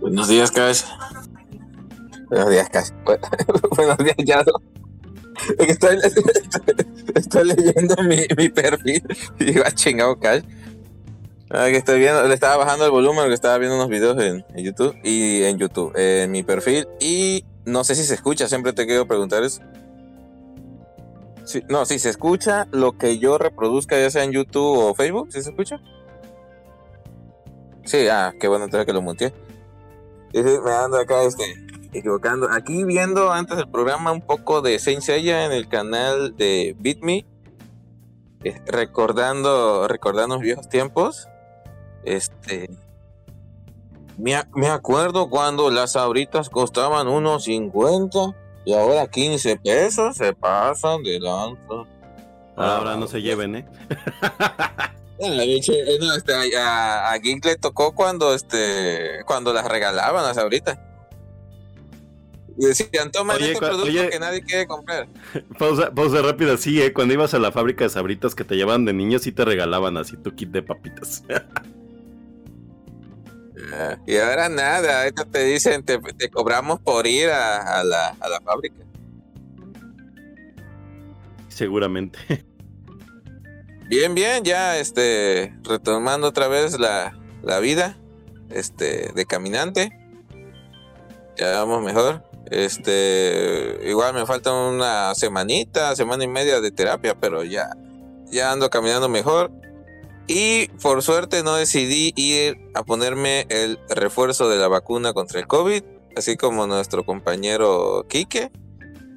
Buenos días, Cash. Buenos días, Cash. Buenos días, Yado. Estoy, leyendo mi, mi perfil y digo, ah, chingado, Cash. Ah, que estoy viendo, le estaba bajando el volumen porque estaba viendo unos videos en, en, YouTube y en YouTube, en mi perfil. Y no sé si se escucha, siempre te quiero preguntar eso. Sí, no, si se escucha lo que yo reproduzca, ya sea en YouTube o Facebook, ¿sí se escucha? Sí, ah, qué bueno, entonces que lo monté. Y sí, me ando acá este, equivocando. Aquí viendo antes del programa un poco de Saint Seiya en el canal de Beat Me. eh, recordando, recordando los viejos tiempos. Este. Me, me acuerdo cuando las abritas costaban unos 50 y ahora 15 pesos. Se pasan de lanza. Ahora no se lleven, ¿eh? Ah, eh, no, este, a, a le tocó cuando este cuando las regalaban las ahorita. Y decían, toma Oye, este producto oye. que nadie quiere comprar. Pausa, pausa rápida, sí, ¿eh? Cuando ibas a la fábrica de sabritas que te llevaban de niños, sí te regalaban así tu kit de papitas. Y ahora nada, ahorita te dicen, te, te cobramos por ir a, a la, a la fábrica. Seguramente. Bien, bien, ya este, retomando otra vez la, la vida este, de caminante. Ya vamos mejor. Este, igual me falta una semanita, semana y media de terapia, pero ya, ya ando caminando mejor. Y por suerte no decidí ir a ponerme el refuerzo de la vacuna contra el COVID, así como nuestro compañero Quique.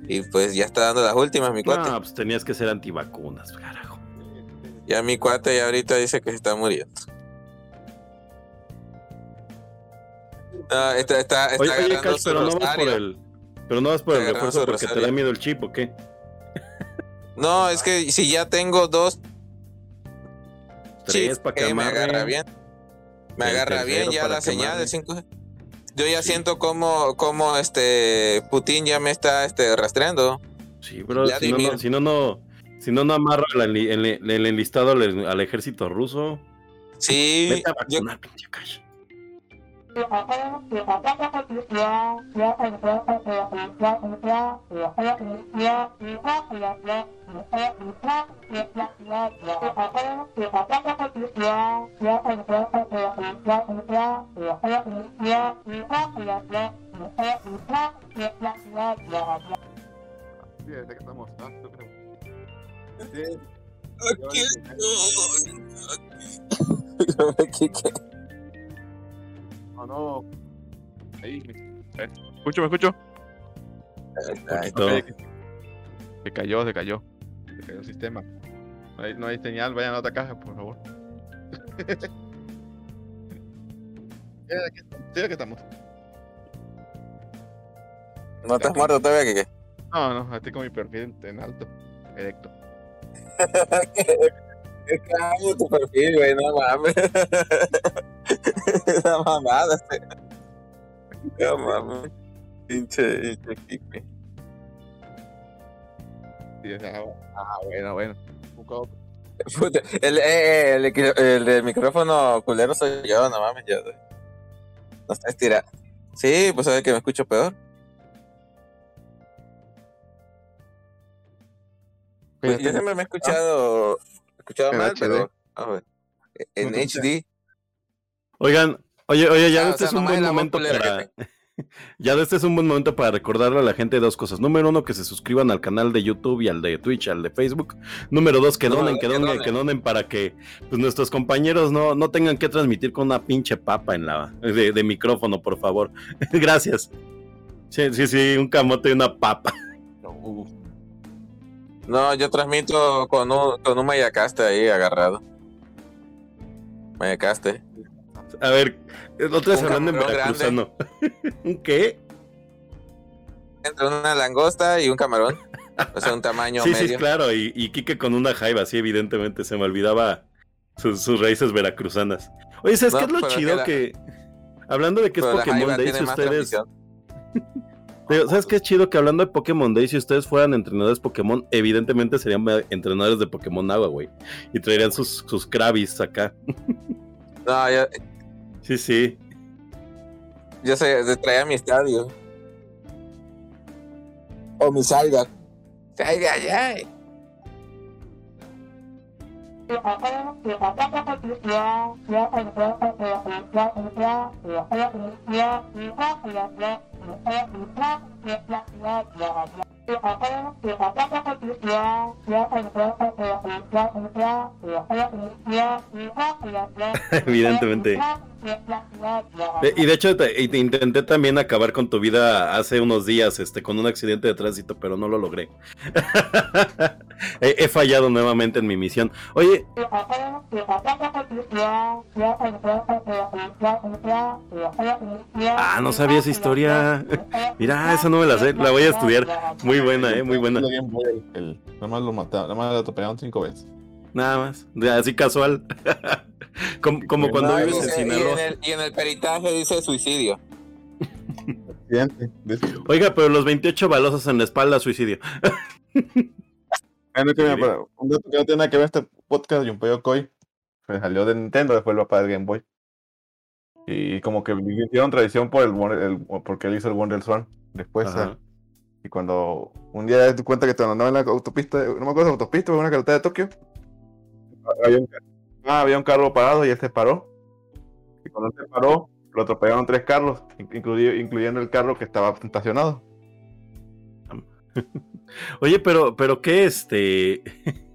Y pues ya está dando las últimas, mi cuate. No, pues tenías que ser antivacunas, carajo. Ya mi cuate ya ahorita dice que se está muriendo. Ah, está, está, está Oye, pero no vas por el. Pero no vas por el refuerzo porque te da miedo el chip, ¿o qué? No, es que si ya tengo dos Para que eh, me agarra bien. Me agarra bien ya la señal amarre. de 5G. Yo ya Sí. siento como, como este Putin ya me está este, rastreando. Sí, bro. Si no, no, si no, no. Si no, no amarra el, el enlistado al, al ejército ruso. Sí, Vete a yo, vacunar, pinche Cash. Sí, desde que estamos. Ah, tú creo. Aquí estoy. Quique. No, no. Ahí. me- eh, ¿Escucho, me escucho? Poquito. Ok, Se cayó, se cayó. Se cayó el sistema. No hay, no hay señal, vayan a otra caja, por favor. Sí, aquí estamos. No estás muerto todavía, Quique. No, no, estoy con mi perfil en alto. Directo. Es que amo tu perfil, güey, no mames. Esa mamada, este. No mames. Pinche, pinche ah, bueno, bueno. Puta, el, eh, el, el, el del micrófono culero soy yo, no mames, yo. No estás tirando. Sí, pues sabes que me escucho peor. Pues, yo siempre me he escuchado, escuchado En mal, HD. pero a ver, en No te HD. Oigan, oye, oye, ya Ah, o este sea, es un buen momento para. Ya este es un buen momento para recordarle a la gente dos cosas. Número uno, que se suscriban al canal de YouTube y al de Twitch, al de Facebook. Número dos, que donen, que que donen, donen. que donen para que pues, nuestros compañeros no, no tengan que transmitir con una pinche papa en la de, de micrófono, por favor. Gracias. Sí, sí, sí, un camote y una papa. Uh, No, yo transmito con un, con un mayacaste ahí agarrado. Mayacaste. A ver, otra vez hablando en veracruzano. ¿Un qué? Entre una langosta y un camarón. O sea, un tamaño Sí, sí, medio. claro. Y, y Quique con una jaiba, sí, evidentemente. Se me olvidaba sus, sus raíces veracruzanas. Oye, ¿sabes No, qué es lo chido que que... Hablando de que es Pero Pokémon jaiba Day, tiene si más ustedes... Digo, ¿Sabes qué es chido? Que hablando de Pokémon Day, si ustedes fueran entrenadores Pokémon, evidentemente serían entrenadores de Pokémon Agua, güey. Y traerían sus, sus Krabis acá. No, yo, Sí, sí. yo se, se traía mi estadio. O mi Zygarde. Ay, ay, ay. Evidentemente. Y de hecho, te- intenté también acabar con tu vida hace unos días, este, con un accidente de tránsito, pero no lo logré. he, he fallado nuevamente en mi misión. Oye, ah, no sabía esa historia. Mira, esa no me la sé, la voy a estudiar. Muy buena, eh, muy buena. Nada más lo mataron, nada más lo atropellaron cinco veces. Nada más, así casual. como, como cuando vives en y Sinaloa. en el, y en el peritaje dice suicidio. Oiga, pero los 28 balazos en la espalda, suicidio. No, un dato que no tiene nada que ver este podcast de Junpei Koi. Se salió de Nintendo, después el papá del Game Boy. Y como que hicieron tradición por el, Wonder- el- porque él hizo el Wonder Swan. Después, y cuando un día te cuenta que te andaba en la autopista, no me acuerdo de autopista, pero en una carretera de Tokio. Había un, ah, había un carro parado y él se paró. Y cuando se paró, lo atropellaron tres carros, incluido- incluyendo el carro que estaba estacionado. Oye, pero, pero qué este.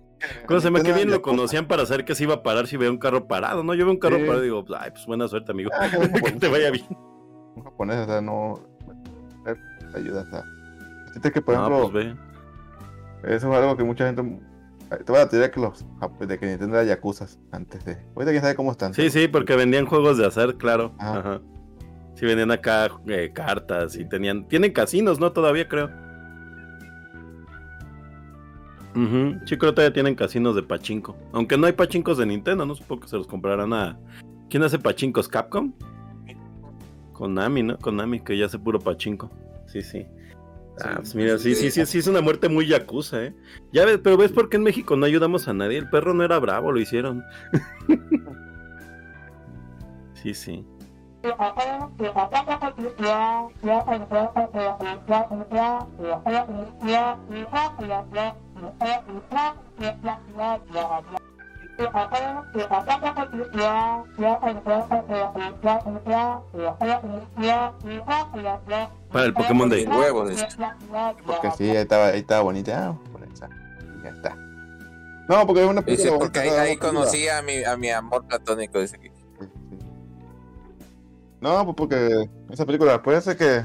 ¿Cómo se Nintendo bien lo conocían para saber que se iba a parar si veía un carro parado, ¿no? Yo veo un carro Sí. parado y digo, ay, pues buena suerte, amigo. Ah, que que te vaya bien. un japonés, o sea, no ayuda, o sea. Que, por No, pues ve. eso es algo que mucha gente. Te voy a tirar que los jap- de que Nintendo era Yakuza antes de. Ahorita quién sabe cómo están. Sí, sí, porque vendían juegos de azar, claro. Ajá. Ajá. Sí, vendían acá eh, cartas y tenían. Tienen casinos, ¿no? Todavía creo. Ujú, Sí, creo que todavía tienen casinos de pachinko. Aunque no hay pachincos de Nintendo, no supongo que se los comprarán a. ¿Quién hace pachincos? ¿Capcom? Konami, ¿no? Konami, que ya hace puro pachinko. Sí, sí. Ah, pues mira, sí, sí, sí, sí, es una muerte muy yakuza, ¿eh? Ya ves, pero ¿ves por qué en México no ayudamos a nadie? El perro no era bravo, lo hicieron. sí, sí. Para el Pokémon Day. Mis huevos. dice. Porque sí, ahí estaba, ahí estaba bonita. Ah, por esa. Ya está. No, porque es una Dice, película porque ahí, ahí conocí a mi, a mi amor platónico. Dice que. Sí. No, pues porque esa película, puede ser que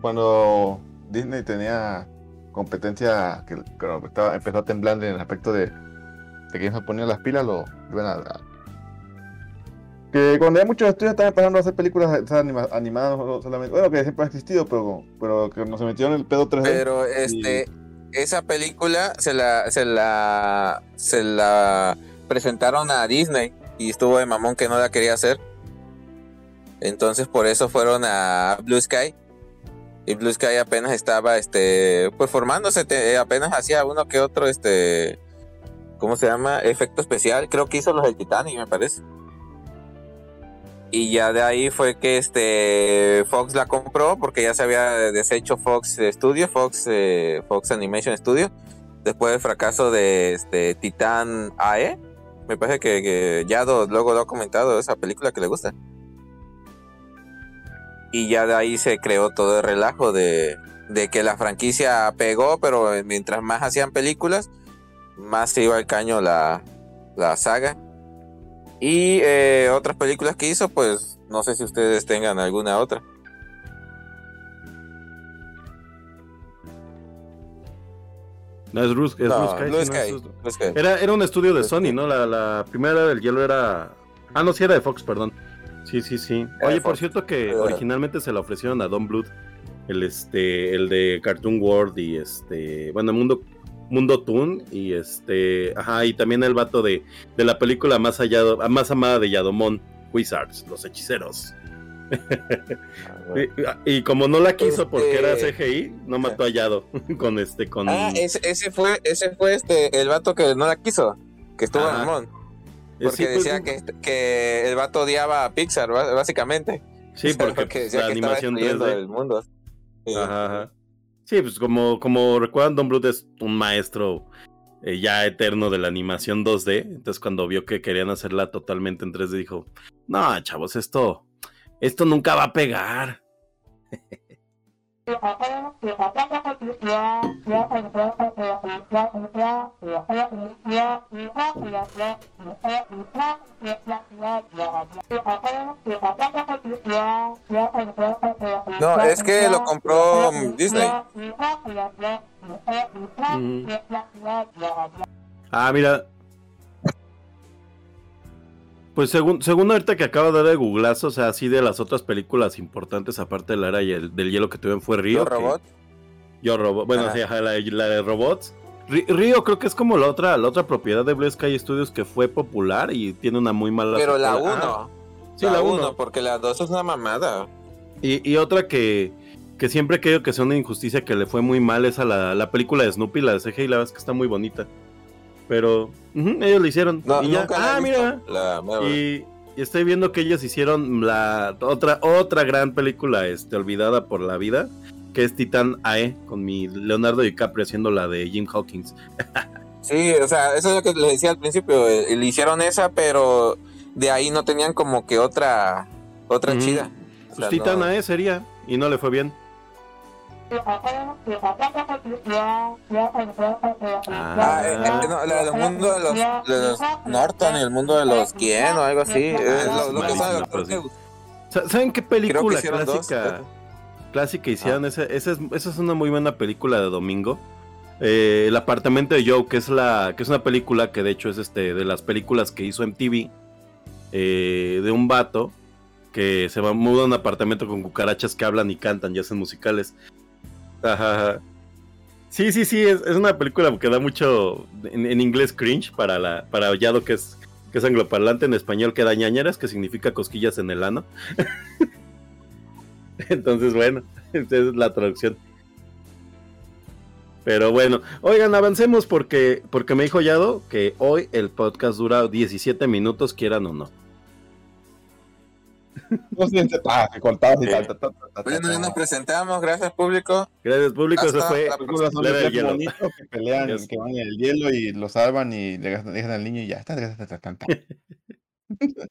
cuando Disney tenía competencia, que cuando estaba, empezó a temblar en el aspecto de, de que se ponían las pilas, lo iban a, a- Que cuando hay muchos estudios están empezando a hacer películas anima- animadas, no solamente, bueno, que siempre ha existido, pero, pero que no se metieron el pedo 3D. Pero este, esa película se la, se la, se la presentaron a Disney y estuvo de mamón que no la quería hacer. Entonces por eso fueron a Blue Sky Y Blue Sky apenas estaba, este, pues formándose, te- apenas hacía uno que otro, este, ¿cómo se llama? Efecto especial. Creo que hizo los del Titanic, me parece. Y ya de ahí fue que este Fox la compró porque ya se había deshecho Fox Studio, Fox, eh, Fox Animation Studio, después del fracaso de este Titan AE. Me parece que, que Yado luego lo ha comentado esa película que le gusta. Y ya de ahí se creó todo el relajo de, de que la franquicia pegó, pero mientras más hacían películas, más se iba al caño la, la saga. Y eh, otras películas que hizo, pues no sé si ustedes tengan alguna otra. No, es, No, no, Sky. Era, era un estudio de Sony. ¿no? La, la primera del hielo era. Ah, no, sí, era de Fox, perdón. Sí, sí, sí. Era Oye, por cierto que originalmente se la ofrecieron a Don Bluth, el este, el de Cartoon World y este, bueno, Mundo, Mundo Toon y este, ajá, y también el vato de, de la película más allá, más amada de Yadomón, Wizards, los hechiceros. Y, y como no la quiso porque era Este- CGI, no mató a Yado con este, con. Ah, ese, ese fue, ese fue este, el vato que no la quiso, que estuvo en Mon. Eh, Porque sí, pues, decía que, que el vato odiaba a Pixar, básicamente. Sí, sea, porque, pues, decía la que estaba animación destruyendo 3D. el mundo. Ajá, ajá. Sí, pues como, como recuerdan, Don Bluth es un maestro eh, ya eterno de la animación 2D. Entonces, cuando vio que querían hacerla totalmente en 3D, dijo: No, chavos, esto, esto nunca va a pegar. No, es que lo compró mm, Disney. Ujú. Ah, mira. Pues según, según ahorita que acabo de dar de googlazo, o sea, así de las otras películas importantes, aparte de la era y el- del hielo que tuvieron, fue Río. Los que- robots. Yo Robot, bueno, Ajá. sí, ajá, la, la de robots. Río creo que es como la otra, la otra propiedad de Blue Sky Studios que fue popular y tiene una muy mala. Pero la secuela. 1. Ah, sí, la 1. porque la 2 es una mamada. Y, y otra que, que siempre querido que sea una injusticia que le fue muy mal es a la, la película de Snoopy, la de CGI, la verdad es que está muy bonita. Pero ellos lo hicieron. No, y ya. Ah, mira. La. Y, y estoy viendo que ellos hicieron la otra, otra gran película este, olvidada por la vida, que es Titán AE, con mi Leonardo DiCaprio haciendo la de Jim Hawkins. Sí, o sea, eso es lo que les decía al principio. eh, Le hicieron esa, pero de ahí no tenían como que otra otra chida. O Pues Titán no- AE sería, y no le fue bien. Ah, eh, eh, no, la del mundo de los, de los Norton y el mundo de los quién o algo así. eh, lo, lo que sabe, sí. ¿Saben qué película dos. clásica, clásica hicieron? Esa, esa es, esa es una muy buena película de domingo. Eh, el apartamento de Joe, que es la, que es una película que de hecho es este de las películas que hizo MTV eh, de un vato que se va muda a un apartamento con cucarachas que hablan y cantan y hacen musicales. Ajá. Sí, sí, sí, es, es una película que da mucho en, inglés cringe para la para Yado que es que es angloparlante en español que da ñañeras, que significa cosquillas en el ano. Entonces, bueno, esa es la traducción. Pero bueno, oigan, avancemos porque, porque me dijo Yado que hoy el podcast dura 17 minutos, quieran o no. No sé, y tal, Bueno, ya nos presentamos, gracias público. Gracias, público. Eso Hasta fue la la del hielo. bonito que pelean, que van en el hielo y lo salvan y le dejan dejan al niño y ya está.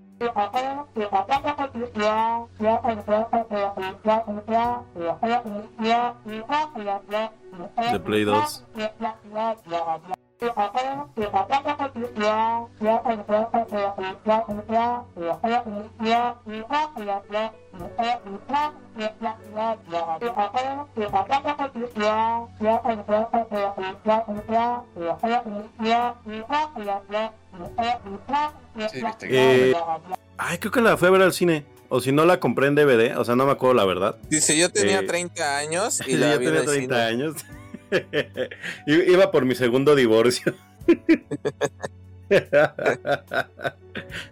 The play those. Sí, viste Eh, ay, creo que la fui a ver al cine. O si no la compré en DVD, o sea, no me acuerdo la verdad. Dice, yo tenía Eh, 30 años y Yo la ya vi en tenía el 30 cine. años. Iba por mi segundo divorcio.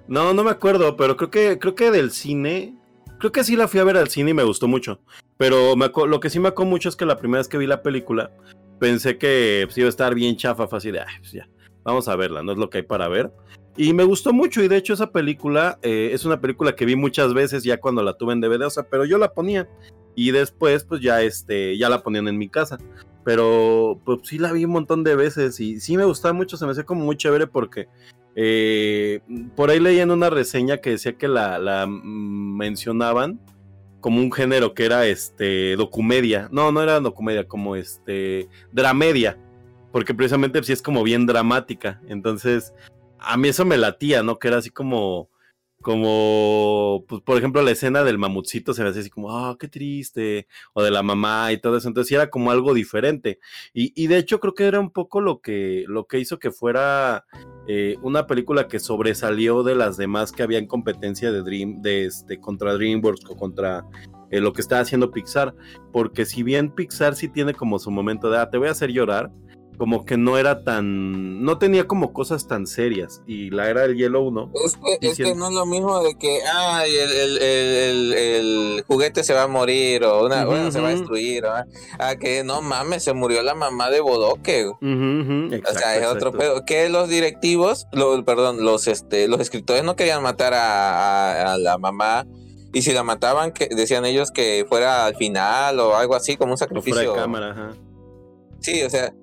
no, no me acuerdo, pero creo que creo que del cine, creo que sí la fui a ver al cine y me gustó mucho. Pero me lo que sí me acuerdo mucho es que la primera vez que vi la película pensé que pues, iba a estar bien chafa, fácil de, "Ay, pues vamos a verla, no es lo que hay para ver. Y me gustó mucho y de hecho esa película eh, es una película que vi muchas veces ya cuando la tuve en DVD, o sea, pero yo la ponía y después pues ya este ya la ponían en mi casa. Pero pues sí la vi un montón de veces y sí me gustaba mucho, se me hacía como muy chévere porque eh, por ahí leí en una reseña que decía que la, la, mencionaban como un género que era este documedia. No, no era documedia, como este dramedia. Porque precisamente sí es como bien dramática. Entonces, a mí eso me latía, ¿no? Que era así como, como, pues por ejemplo, la escena del mamutcito se me hacía así como, ah, qué triste, o de la mamá y todo eso. Entonces era como algo diferente. Y, y de hecho creo que era un poco lo que, lo que hizo que fuera eh, una película que sobresalió de las demás que había en competencia de Dream, de este, contra DreamWorks o contra eh, lo que estaba haciendo Pixar. Porque si bien Pixar sí tiene como su momento de, ah, te voy a hacer llorar, como que no era tan, no tenía como cosas tan serias. Y la era del hielo 1. Es que, es que no es lo mismo de que ay, el, el, el, el- el juguete se va a morir o una, bueno, se va a destruir. ¿va? A que no mames, se murió la mamá de Bodoque. ujú, O exacto, sea, es otro pedo. Que los directivos, lo- perdón, los este, los escritores no querían matar a, a- a la mamá. Y si la mataban, que decían ellos que fuera al final o algo así, como un O fuera sacrificio. de cámara, ajá. Sí, o sea,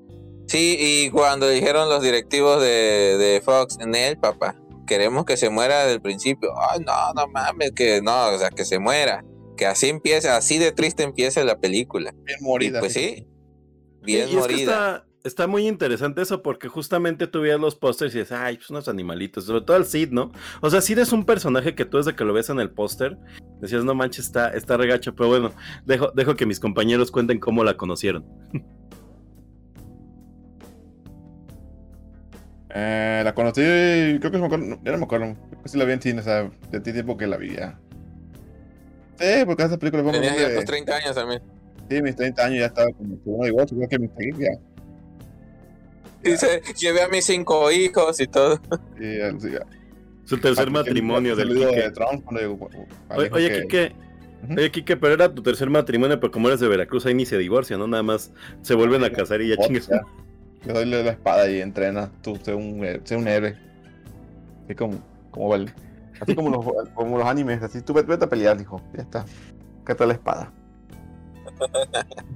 sí, y cuando dijeron los directivos de, de Fox, en él, papá, queremos que se muera del principio. Ay, no, no mames, que no, o sea, que se muera. Que así empiece, así de triste empiece la película. Bien Y morida. pues sí, bien Y- y es que morida. está, está muy interesante eso porque justamente tú veías los pósters y dices, ay, pues unos animalitos, sobre todo el Sid, ¿no? O sea, Sid es un personaje que tú desde que lo ves en el póster decías, no manches, está, está regacho, pero bueno, dejo, dejo que mis compañeros cuenten cómo la conocieron. Eh, la conocí, creo que ya no me acuerdo. Creo que sí la vi en cine, o sea, de ti tiempo que la vi ya. Sí, porque esa película fue Tenías ya de- tus 30 años también. Sí, mis 30 años ya estaba como segundo divorcio, creo que mis 30 ya. Dice, llevé a mis cinco hijos y todo. Sí, ya- sí, ya. Su tercer Ah, matrimonio que- del que- Quique. de Trump, cuando llegó- cuando Oye, oye, que- Quique, Ujú. oye, Quique, pero era tu tercer matrimonio, pero como eres de Veracruz, ahí ni se divorcian, ¿no? Nada más se vuelven a casar y ya chingues. Le doy la espada y entrena. Tú, sé un, eh, sé un héroe. Así como, como vale. Así como los, como los animes. Así tú vete, vete a pelear, dijo. Ya está. Cata la espada.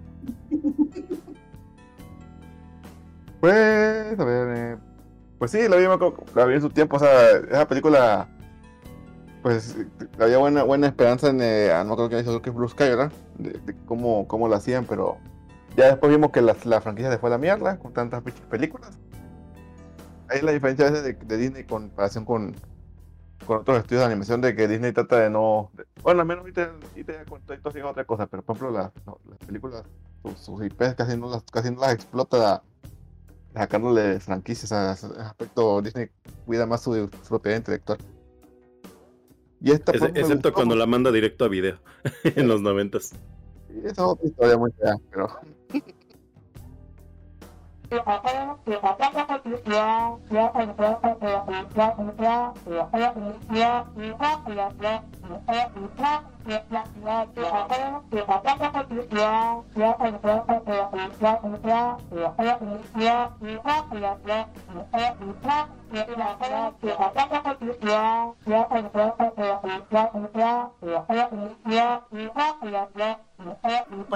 Pues, a ver. eh, pues sí, la vi, la vi en su tiempo. O sea, esa película. Pues había buena, buena esperanza en. eh, no creo que hizo que es Blue Sky, ¿verdad? De, de cómo, cómo la hacían, pero. Ya después vimos que la, la franquicia se fue a la mierda con tantas películas. Ahí la diferencia a veces de, de Disney con comparación con, con otros estudios de animación de que Disney trata de no... de- bueno, al menos ahorita, Toy Story otra cosa, pero por ejemplo las, no, las películas, sus, sus IPs casi no las, casi no las explota sacándole franquicias a ese aspecto. Disney cuida más su, su propiedad intelectual. Y esta excepto cuando la manda directo a video en los noventas. Esa es otra historia muy fea, pero.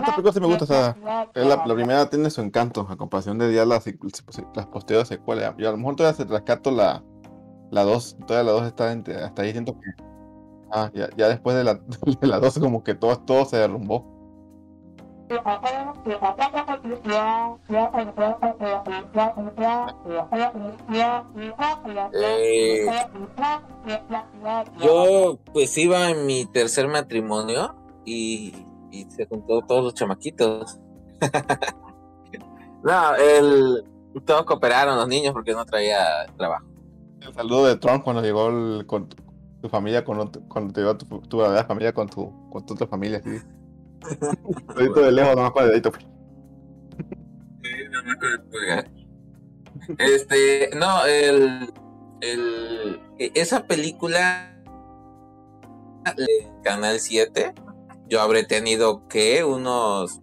Esta película sí me gusta, o sea, la, la primera tiene su encanto, a comparación de ya las, las posteriores secuelas. Yo a lo mejor todavía se rescato la, la 2, todavía la 2 está entre- hasta ahí, siento que. Ah, ya, ya después de la, de la 2, como que todo, todo se derrumbó. Eh, yo pues iba en mi tercer matrimonio y, y se juntó todos los chamaquitos. no, el, todos cooperaron los niños porque no traía trabajo. El saludo de Trump cuando llegó el- con tu familia, con, cuando te llegó tu, tu familia con tu, con tu otra familia, sí. Dedito de lejos, nomás con el dedito. Este, no, el, el, e- esa película, en Canal 7, yo habré tenido que unos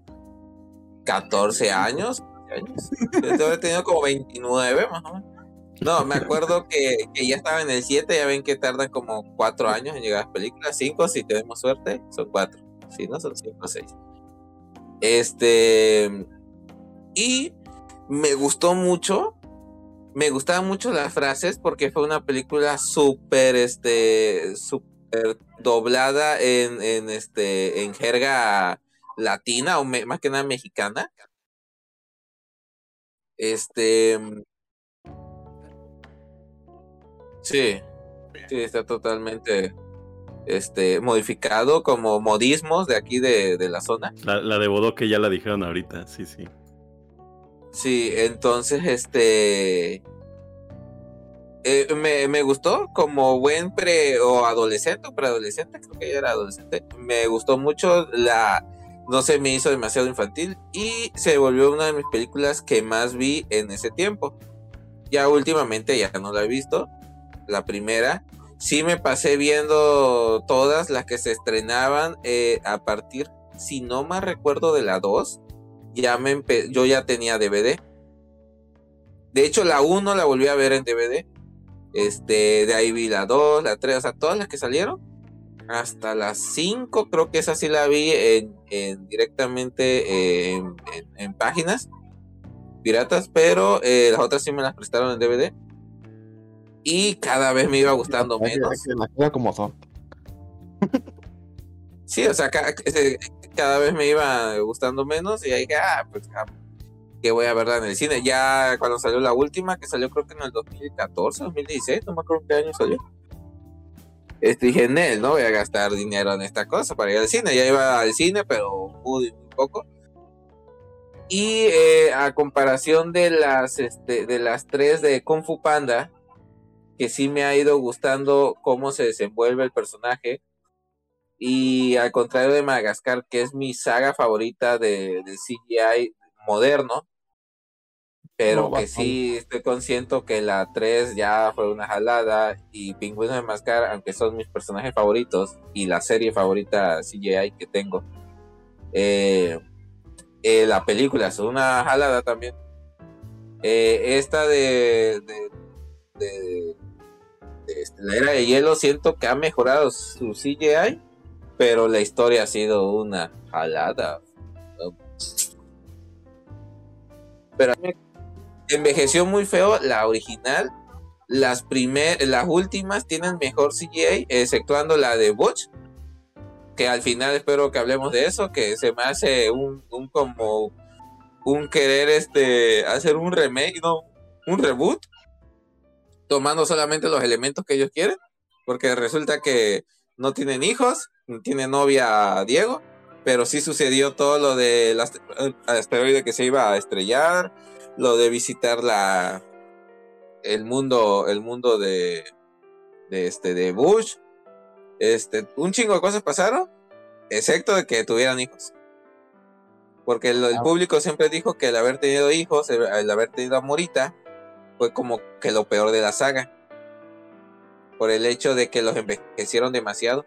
14 años, años. Yo habré tenido como 29 más o menos. No, me acuerdo que, que ya estaba en el 7, ya ven que tardan como 4 años en llegar las películas, 5 si tenemos suerte, son 4, si no son 5 o 6. Este, y me gustó mucho, me gustaban mucho las frases porque fue una película súper, este, súper doblada en, en, este, en jerga latina o más que nada mexicana. Este, sí, sí, está totalmente, este, modificado como modismos de aquí de, de la zona. La, la de Bodoque ya la dijeron ahorita, sí, sí. Sí, entonces, este. eh, me, me gustó como buen pre o adolescente o preadolescente, creo que ya era adolescente. Me gustó mucho la. No se me hizo demasiado infantil y se volvió una de mis películas que más vi en ese tiempo. Ya últimamente ya no la he visto. La primera. Sí me pasé viendo todas las que se estrenaban eh, a partir, si no más recuerdo, de la 2 ya me yo ya tenía DVD. De hecho, la 1 la volví a ver en DVD. Este, de ahí vi la 2, la 3, o sea, todas las que salieron. Hasta las 5, creo que esa sí la vi en, en- directamente eh, en páginas piratas, pero eh, las otras sí me las prestaron en DVD. Y cada vez me iba gustando menos. cosas como son. Sí, o sea, ca- este, cada, vez me iba gustando menos y ahí dije, ah, pues, ah, que voy a verla en el cine. Ya cuando salió la última, que salió creo que en el 2014, 2016, no me acuerdo qué año salió. Este, dije, en él, no voy a gastar dinero en esta cosa para ir al cine. Ya iba al cine, pero muy, muy poco. Y eh, a comparación de las, este, de las tres de Kung Fu Panda, que sí me ha ido gustando cómo se desenvuelve el personaje, y al contrario de Madagascar, que es mi saga favorita de, de CGI moderno, pero No, que sí estoy consciente que la 3 ya fue una jalada y Pingüinos de Madagascar, aunque son mis personajes favoritos y la serie favorita CGI que tengo, eh, eh, la película es una jalada también. Eh, esta de, de, de- este, la era de hielo siento que ha mejorado su CGI, pero la historia ha sido una jalada. Pero envejeció muy feo la original. Las primer, las últimas tienen mejor CGI, exceptuando la de Butch, que al final espero que hablemos de eso, que se me hace un, un como un querer este hacer un remake, no, un reboot, tomando solamente los elementos que ellos quieren, porque resulta que no tienen hijos, tiene novia Diego, pero sí sucedió todo lo de las asteroide que se iba a estrellar, lo de visitar la el mundo, el mundo de, de este de Bush. Este, un chingo de cosas pasaron, excepto de que tuvieran hijos. Porque el, el público siempre dijo que el haber tenido hijos, el, el haber tenido a Morita, fue como que lo peor de la saga. Por el hecho de que los envejecieron demasiado.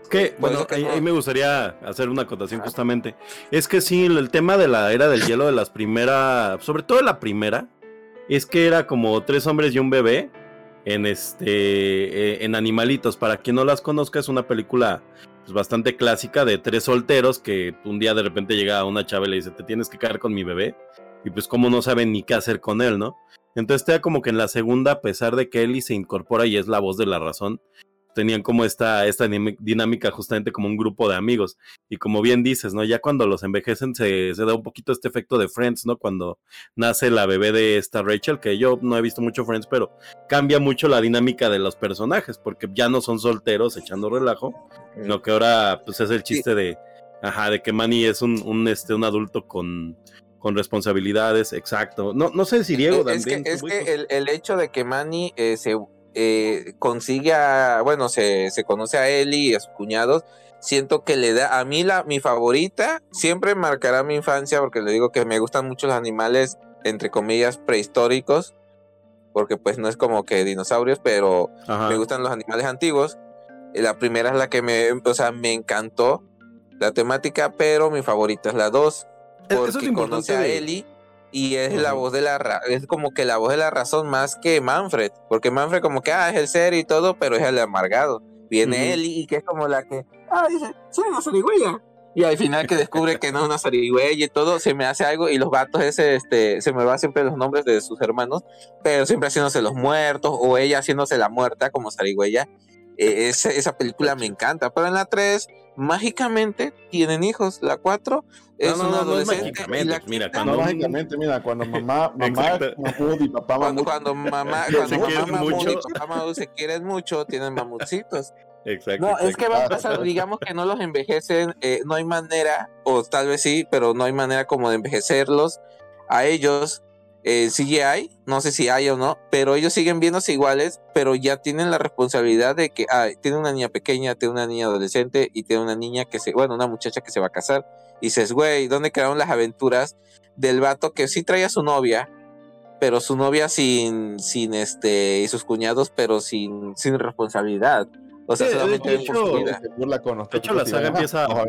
Es que, bueno, que ahí, no. ahí me gustaría hacer una acotación justamente. Es que sí, el tema de la era del hielo de las primeras, sobre todo la primera, es que era como tres hombres y un bebé en este eh, en Animalitos. Para quien no las conozca, es una película pues, bastante clásica de tres solteros que un día de repente llega una chava y le dice, te tienes que quedar con mi bebé. Y pues como no saben ni qué hacer con él, ¿no? Entonces está como que en la segunda, a pesar de que Ellie se incorpora y es la voz de la razón, tenían como esta, esta dinámica justamente como un grupo de amigos. Y como bien dices, ¿no? Ya cuando los envejecen se, se da un poquito este efecto de Friends, ¿no? Cuando nace la bebé de esta Rachel, que yo no he visto mucho Friends, pero cambia mucho la dinámica de los personajes, porque ya no son solteros echando relajo, sino que ahora pues es el chiste de, ajá, de que Manny es un, un, este, un adulto con con responsabilidades, exacto. No, no sé si Diego es Que, es que el, el, hecho de que Manny eh, se eh, consigue a, bueno, se, se conoce a Eli y a sus cuñados, siento que le da, a mí la, mi favorita, siempre marcará mi infancia porque le digo que me gustan mucho los animales, entre comillas, prehistóricos, porque pues no es como que dinosaurios, pero me gustan los animales antiguos. La primera es la que me, o sea, me encantó la temática, pero mi favorita es la 2 porque conoce a Ellie y es la voz de la es como que la voz de la razón más que Manfred, porque Manfred como que ah, es el ser y todo, pero es el amargado. Viene Ellie y que es como la que ah, dice, soy una zarigüeya. Y al final que descubre que no es una zarigüeya y todo, se me hace algo y los vatos ese, este, se me va siempre los nombres de sus hermanos, pero siempre haciéndose los muertos o ella haciéndose la muerta como zarigüeya. E, esa película me encanta, pero en la 3 mágicamente tienen hijos. La 4 es no, no, una adolescente. mira, cuando, mágicamente, mira, cuando mamá, mamá y papá cuando, cuando mamá, cuando mamá mucho. y papá se quieren mucho, tienen mamutcitos. Exacto. No, es que va a pasar, digamos que no los envejecen, eh, no hay manera, o tal vez sí, pero no hay manera como de envejecerlos a ellos eh, CGI, no sé si hay o no, pero ellos siguen viéndose iguales, pero ya tienen la responsabilidad de que ah, tiene una niña pequeña, tiene una niña adolescente y tiene una niña que se, bueno, una muchacha que se va a casar. Y dices, güey, ¿dónde quedaron las aventuras del vato que sí traía a su novia, pero su novia sin, sin este, y sus cuñados, pero sin, sin responsabilidad? O sea, solamente de hecho, de hecho la saga empieza a...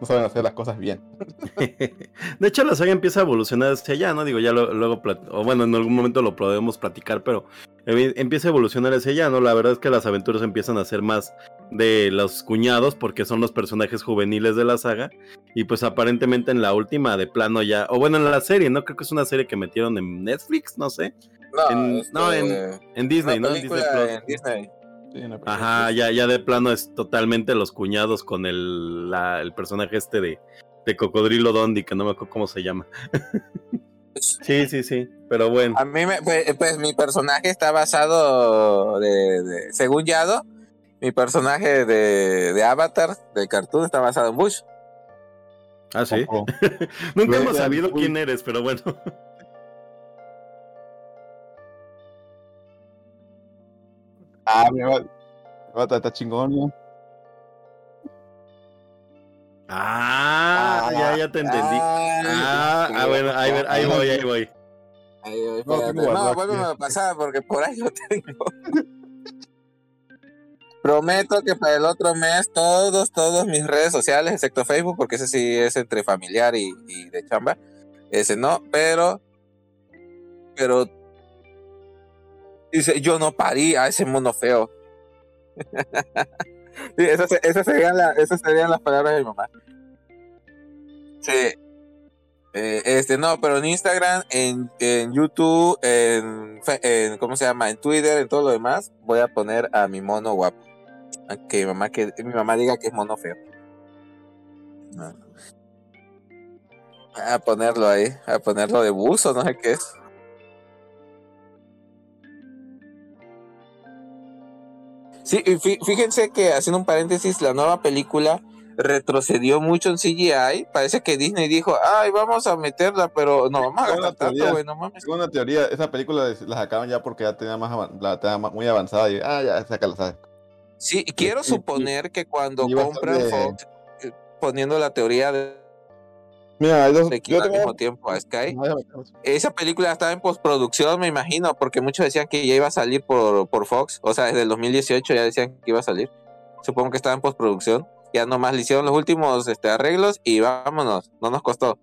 No saben, hacer las cosas bien. de hecho, la saga empieza a evolucionar hacia allá, ¿no? Digo, ya luego, o bueno, en algún momento lo podemos platicar, pero empieza a evolucionar hacia allá, ¿no? La verdad es que las aventuras empiezan a ser más de los cuñados, porque son los personajes juveniles de la saga, y pues aparentemente en la última de plano ya, o bueno, en la serie, ¿no? Creo que es una serie que metieron en Netflix, no sé. No, en, no, en, en Disney, ¿no? En Disney, En Disney. Ajá, ya, ya de plano es totalmente los cuñados con el, el personaje este de, de Cocodrilo Dondi, que no me acuerdo cómo se llama. sí, sí, sí, pero bueno. A mí, me, pues, pues, mi personaje está basado, de, según Yado, mi personaje de, de Avatar, del cartoon, está basado en Bush. Ah, sí. Nunca hemos sabido quién eres, pero bueno. Ah, mi va, está chingón, ¿no? Ah, ya, ya te entendí. Ah, ah, bueno, ahí, ahí voy, ahí voy. Ahí voy, no, vuelve a pasar porque por ahí lo tengo. Prometo que para el otro mes todos, todos mis redes sociales, excepto Facebook, porque ese sí es entre familiar y, y de chamba. Ese no, pero, pero Dice, yo no parí a ese mono feo. esas, serían las palabras de mi mamá. Sí. Eh, este, no, pero en Instagram, en, en YouTube, en, ¿cómo se llama? En Twitter, en todo lo demás, voy a poner a mi mono guapo. Que mi mamá, que mi mamá diga que es mono feo. A ponerlo ahí, a ponerlo de buzo, no sé qué es. Sí, fíjense que haciendo un paréntesis, la nueva película retrocedió mucho en CGI. Parece que Disney dijo, ay, vamos a meterla, pero no vamos a gastar tanto, güey, no mames. Según una teoría, esa película la sacaban ya porque ya tenía más la tenía muy avanzada y, ah, ya, sácala, ¿sabes? Sí, quiero suponer que cuando compran Fox, eh, poniendo la teoría de Mira, al mismo tiempo a Sky. Esa película estaba en postproducción, me imagino, porque muchos decían que ya iba a salir por, por Fox. O sea, desde el 2018 ya decían que iba a salir. Supongo que estaba en postproducción. Ya nomás le hicieron los últimos este, arreglos y vámonos. No nos costó.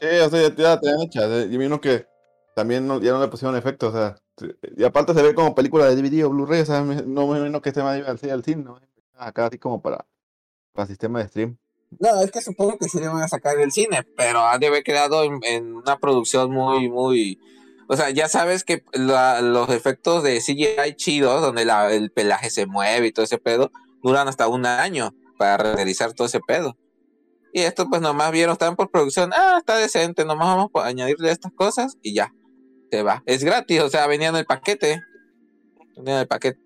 Sí, o sea, ya, te han hecho. Yo vino que también ya no le pusieron efectos. O sea, y aparte se ve como película de DVD o Blu-ray. O sea, no me imagino que este más al cine. ¿no? Acá así como para, para sistema de stream. No, es que supongo que sí le van a sacar del cine, pero ha de haber quedado en, una producción muy, muy. O sea, ya sabes que la- los efectos de CGI chidos, donde la- el pelaje se mueve y todo ese pedo, duran hasta un año para renderizar todo ese pedo. Y esto pues nomás vieron, estaban por producción, ah, está decente, nomás vamos a añadirle estas cosas y ya, se va. Es gratis, o sea, venía en el paquete. Venía en el paquete.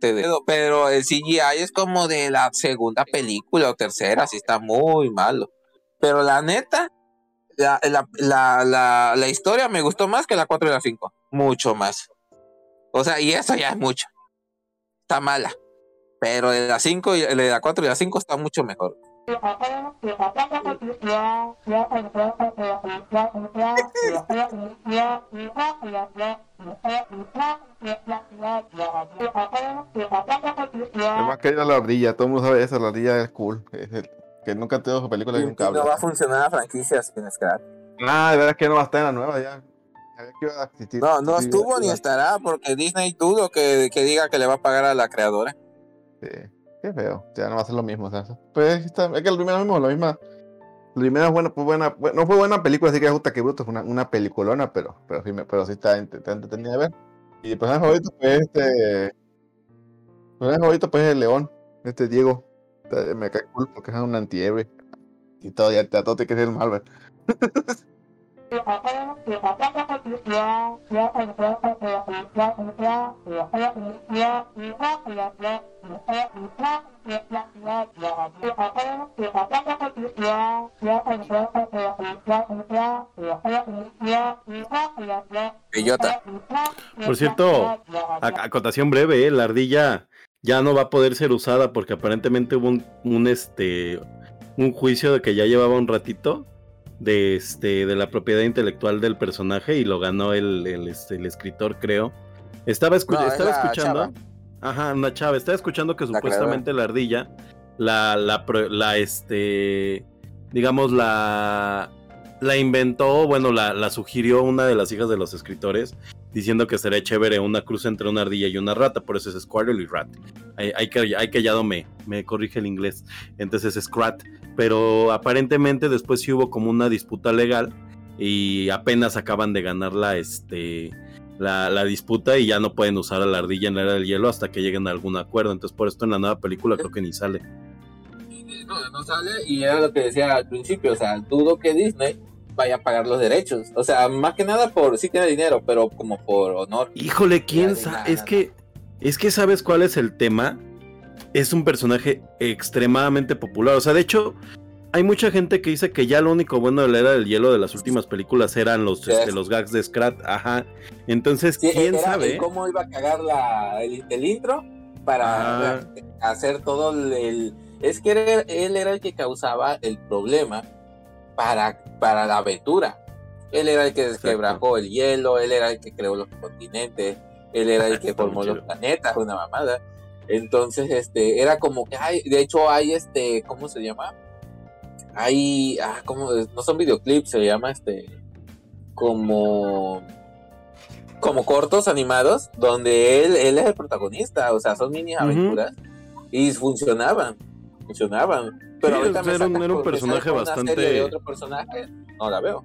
De- Pero el CGI es como de la segunda película o tercera, así está muy malo. Pero la neta, la, la, la, la, la historia me gustó más que la 4 y la 5. Mucho más. O sea, y eso ya es mucho. Está mala. Pero de la 5 y de la 4 y la 5 está mucho mejor. Además que era la ardilla, todo el mundo sabe eso, la ardilla es cool. Es el- que nunca tuvo su película Y, un cable. no va a funcionar la franquicia sin Scrap. Ah, de verdad que no va a estar en la nueva ya. A. No, no estuvo ni estará porque Disney dudo que, que diga que le va a pagar a la creadora. Sí, qué feo. Ya no va a ser lo mismo. sea, pues está, es que lo primero mismo, la misma. La primera es buena, pues buena, bu- no fue buena película, así que puta que bruto, fue una, una peliculona, pero, pero sí, pero sí está, ent- está entretenida de ver. Y el personaje favorito, pues este. El personaje favorito, pues es el león, este Diego. Me cae cool porque es un antihéroe. Y todo, ya, todo tiene que ser mal, ¿verdad? Bellota. Por cierto, ac- acotación breve, ¿eh? la ardilla ya no va a poder ser usada porque aparentemente hubo un, este un juicio de que ya llevaba un ratito de este de la propiedad intelectual del personaje y lo ganó el, el, este, el escritor, creo. Estaba, escu- No, es estaba la escuchando. chava. Ajá, una chava. Estaba escuchando que La supuestamente la ardilla, la, la, la, este, digamos, la, la inventó, bueno, la, la sugirió una de las hijas de los escritores, diciendo que sería chévere una cruz entre una ardilla y una rata, por eso es Squirrel y Rat. Hay, hay hay ya me, me corrige el inglés, entonces es Scrat. Pero aparentemente después sí hubo como una disputa legal y apenas acaban de ganar la, este, la, la disputa y ya no pueden usar a la ardilla en la era del hielo hasta que lleguen a algún acuerdo. Entonces por esto en la nueva película creo que ni sale. No, no sale y era lo que decía al principio, o sea, dudo que Disney vaya a pagar los derechos. O sea, más que nada por, sí tiene dinero, pero como por honor. Híjole, quién sabe. Es que, es que sabes cuál es el tema. Es un personaje extremadamente popular. O sea, de hecho, hay mucha gente que dice que ya lo único bueno de la era del hielo de las últimas películas eran los, Sí. este, los gags de Scrat. Ajá. Entonces, Sí, quién era sabe. cómo iba a cagar la, el, el intro para Ah. hacer todo el, el- Es que él era el que causaba el problema para, para la aventura. Él era el que desquebrajó el hielo, él era el que creó los continentes, él era el que formó los planetas, una mamada. Entonces, este, era como que hay, de hecho hay este, ¿cómo se llama? Hay, ah, ¿cómo? No son videoclips, se llama este, como, como cortos animados, donde él, él es el protagonista, o sea, son mini aventuras, y funcionaban, funcionaban. Pero Sí, ahorita o sea, me era un- sacas era un personaje bastante- serie de otro personaje, no la veo.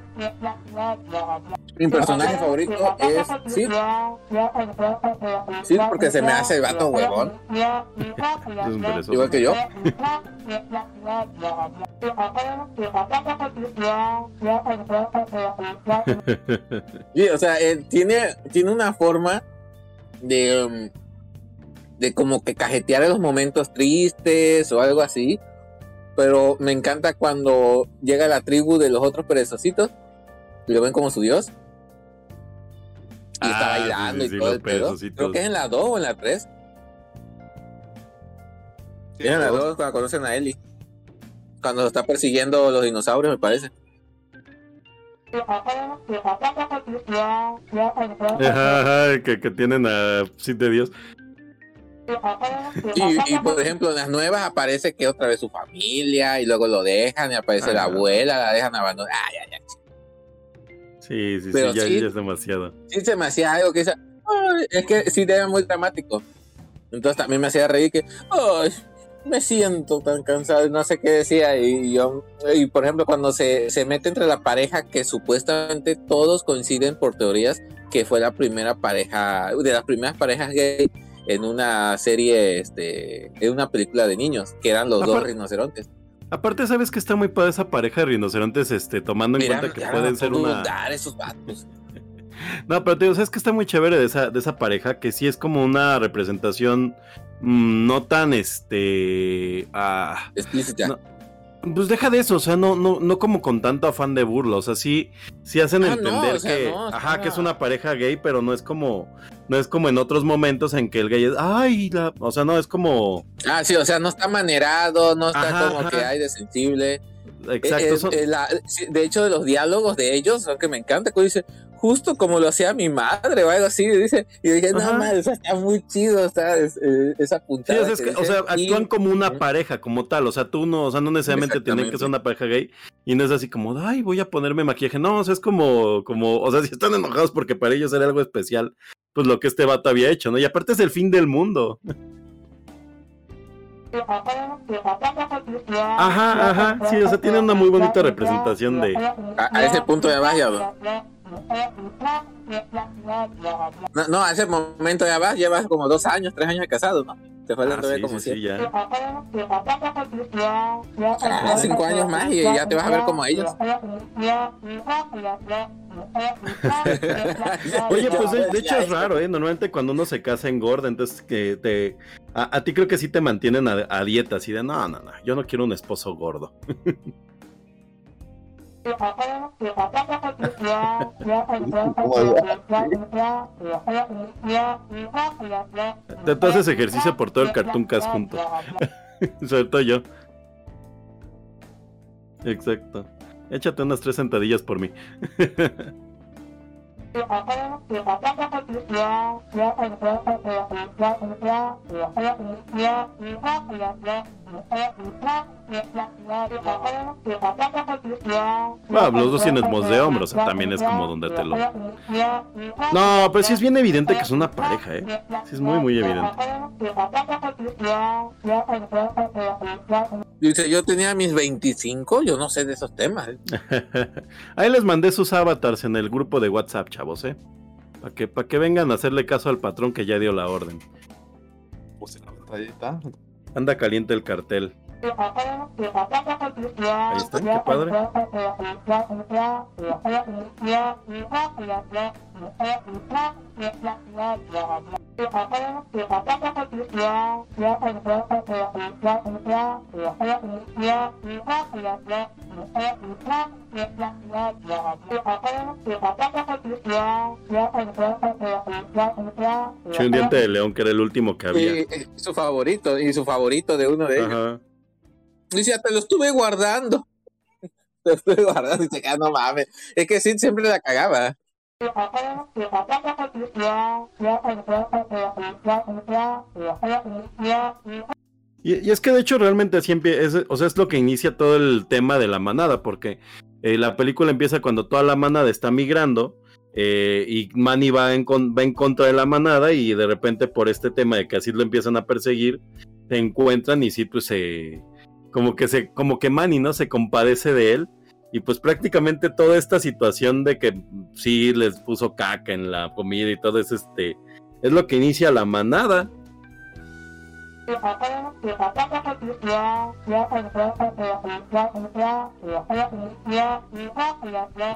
Mi personaje favorito es Sid. Sid porque se me hace el vato huevón. Igual que yo. Sí, o sea, él tiene, tiene una forma de, um, de como que cajetear en los momentos tristes o algo así. Pero me encanta cuando llega la tribu de los otros perezositos y lo ven como su dios. Y está Ah, bailando sí, y todo el pedo. Creo que es en la 2 o en la 3. Sí, en la pero- 2 cuando conocen a Ellie. Cuando lo está persiguiendo los dinosaurios, me parece. Que, que tienen a Sid de Dios. Y, y, por ejemplo, en las nuevas aparece que otra vez su familia y luego lo dejan y aparece la abuela, la dejan abandonada. Ay, ay, ay. Sí, sí, Pero sí, ya, sí- ya es demasiado. Sí hacía algo que dice, "Ay", es que sí era muy dramático. Entonces también me hacía reír que, ay, me siento tan cansado, y no sé qué decía. Y yo, y por ejemplo, cuando se, se mete entre la pareja que supuestamente todos coinciden por teorías que fue la primera pareja, de las primeras parejas gay en una serie, este, en una película de niños, que eran los dos Aparte- rinocerontes. Aparte, ¿sabes que está muy padre esa pareja de rinocerontes, este, tomando en Mira, cuenta que pueden ser una... dudar esos vatos. No, pero te digo, ¿sabes que está muy chévere de esa, de esa pareja? Que sí es como una representación mm, no tan, este... ah, Explícita. No, Pues deja de eso, o sea, no, no, no como con tanto afán de burla, o sea, sí, sí hacen Ah, no, entender o sea, que, no, ajá, que es una pareja gay, pero no es como, no es como en otros momentos en que el gay es, ay, la, o sea, no, es como, Ah, sí, o sea, no está manerado, no está Ajá, como ajá. que hay de sensible. exacto, Eh, son- eh, la- sí, de hecho, los diálogos de ellos son que me encanta. Que dice, justo como lo hacía mi madre o algo así. Dice, y dije, no, madre, o sea, está muy chido está, es- eh, esa sí, puntada. o sea, es que que- o sea, dice, y- actúan como una pareja, como tal, o sea, tú no, o sea, no necesariamente tienen que ser una pareja gay, y no es así como, ay, voy a ponerme maquillaje, no, o sea, es como, como, o sea, si están enojados porque para ellos era algo especial, pues lo que este vato había hecho, ¿no? Y aparte es el fin del mundo. Ajá, ajá, sí, o sea, tiene una muy bonita representación de... A, a ese punto ya vas, ya va. No, no, a ese momento ya vas, llevas como dos años, tres años de casado, ¿no? Te faltan Ah, todavía sí, como sí, siete. ya. Ah, cinco años más y ya te vas a ver como ellos. Oye, pues de, de hecho es raro, ¿eh? Normalmente cuando uno se casa engorda, entonces que te... A, a ti creo que sí te mantienen a, a dieta, así de, no, no, no, yo no quiero un esposo gordo. Te haces ejercicio por todo el Cartoon Cast junto. Sobre todo yo. Exacto. Échate unas tres sentadillas por mí. Bueno, los dos tienen voz de hombro, o sea, también es como donde te lo... No, pero sí es bien evidente que es una pareja, ¿eh? Sí es muy, muy evidente. Dice, yo tenía mis 25, yo no sé de esos temas. ¿eh? Ahí les mandé sus avatars en el grupo de WhatsApp, chavos, ¿eh? Para que, pa' que vengan a hacerle caso al patrón que ya dio la orden. Puse la pantallita. Anda caliente el cartel. Ahí están, qué padre. Che, un diente de león que era el último que Y, había. eh, su favorito, y su favorito de uno de ellos. Dice, te lo estuve guardando. Lo estuve guardando dice, ah, no mames. Es que sí, siempre la cagaba. Y, y es que de hecho realmente siempre es, o sea, es lo que inicia todo el tema de la manada, porque eh, la película empieza cuando toda la manada está migrando eh, y Manny va en, con- va en contra de la manada y de repente por este tema de que así lo empiezan a perseguir, se encuentran y sí, pues se, como que se, como que Manny, ¿no? Se compadece de él y pues prácticamente toda esta situación de que sí les puso caca en la comida y todo es este, es lo que inicia la manada.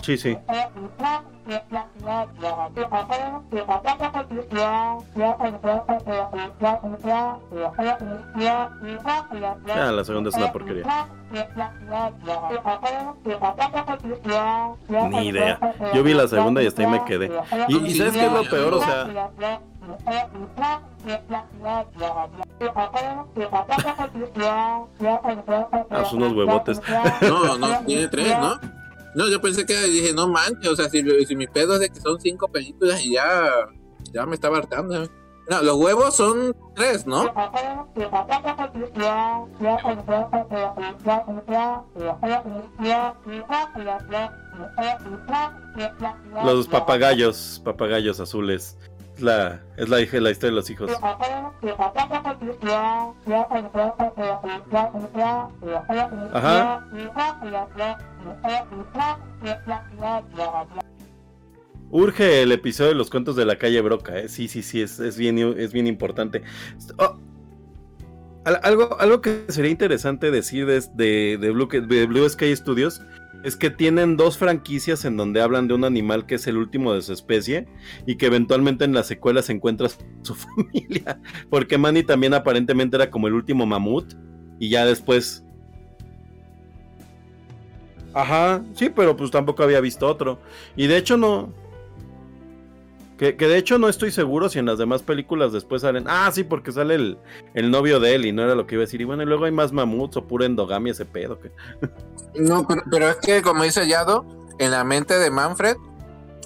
Sí, sí. Ah, la segunda es una porquería. Ni idea. Yo vi la segunda y hasta ahí me quedé. Y, y ¿sabes qué es lo peor? O sea, haz unos huevotes. No, no, tiene tres, ¿no? No, yo pensé que dije, no manches, o sea, si, si mi pedo es de que son cinco películas y ya, ya me estaba hartando. No, los huevos son tres, ¿no? Los papagayos, papagayos azules. La, es la, hija- la historia de los hijos. Ajá. Urge el episodio de los cuentos de la calle Broca, ¿eh? Sí, sí, sí, es, es, bien, es bien importante. Oh, al- algo, algo que sería interesante decir de, de, de Blue, de Blue Sky Studios es que tienen dos franquicias en donde hablan de un animal que es el último de su especie y que eventualmente en la secuela se encuentra su familia. Porque Manny también aparentemente era como el último mamut y ya después... Ajá, sí, pero pues tampoco había visto otro. Y de hecho no... Que, que de hecho no estoy seguro si en las demás películas después salen... Ah, sí, porque sale el, el novio de él y no era lo que iba a decir. Y bueno, y luego hay más mamuts o pura endogamia ese pedo. Que... No, pero, pero es que, como dice Yado, en la mente de Manfred,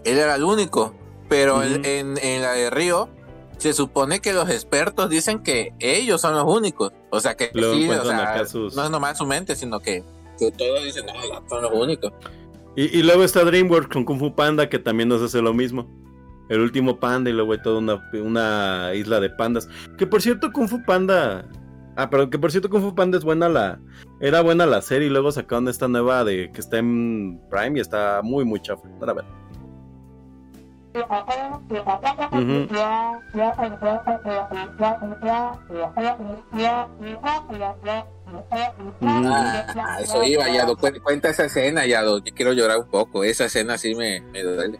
él era el único. Pero en- en, en la de Río, se supone que los expertos dicen que ellos son los únicos. O sea, que Luego sí, o sea, sus- no es nomás su mente, sino que, que todos dicen, no, ya son los únicos. Y, y luego está DreamWorks con Kung Fu Panda, que también nos hace lo mismo. El último panda y luego hay toda una, una isla de pandas. Que por cierto, Kung Fu Panda. Ah, pero que por cierto, Kung Fu Panda es buena la. Era buena la serie y luego sacaron esta nueva de que está en Prime y está muy, muy chafa. Para ver. Ujú. Ah, eso iba, Yado. Cu- Cuenta esa escena, Yado. Yo quiero llorar un poco. Esa escena sí me, me duele.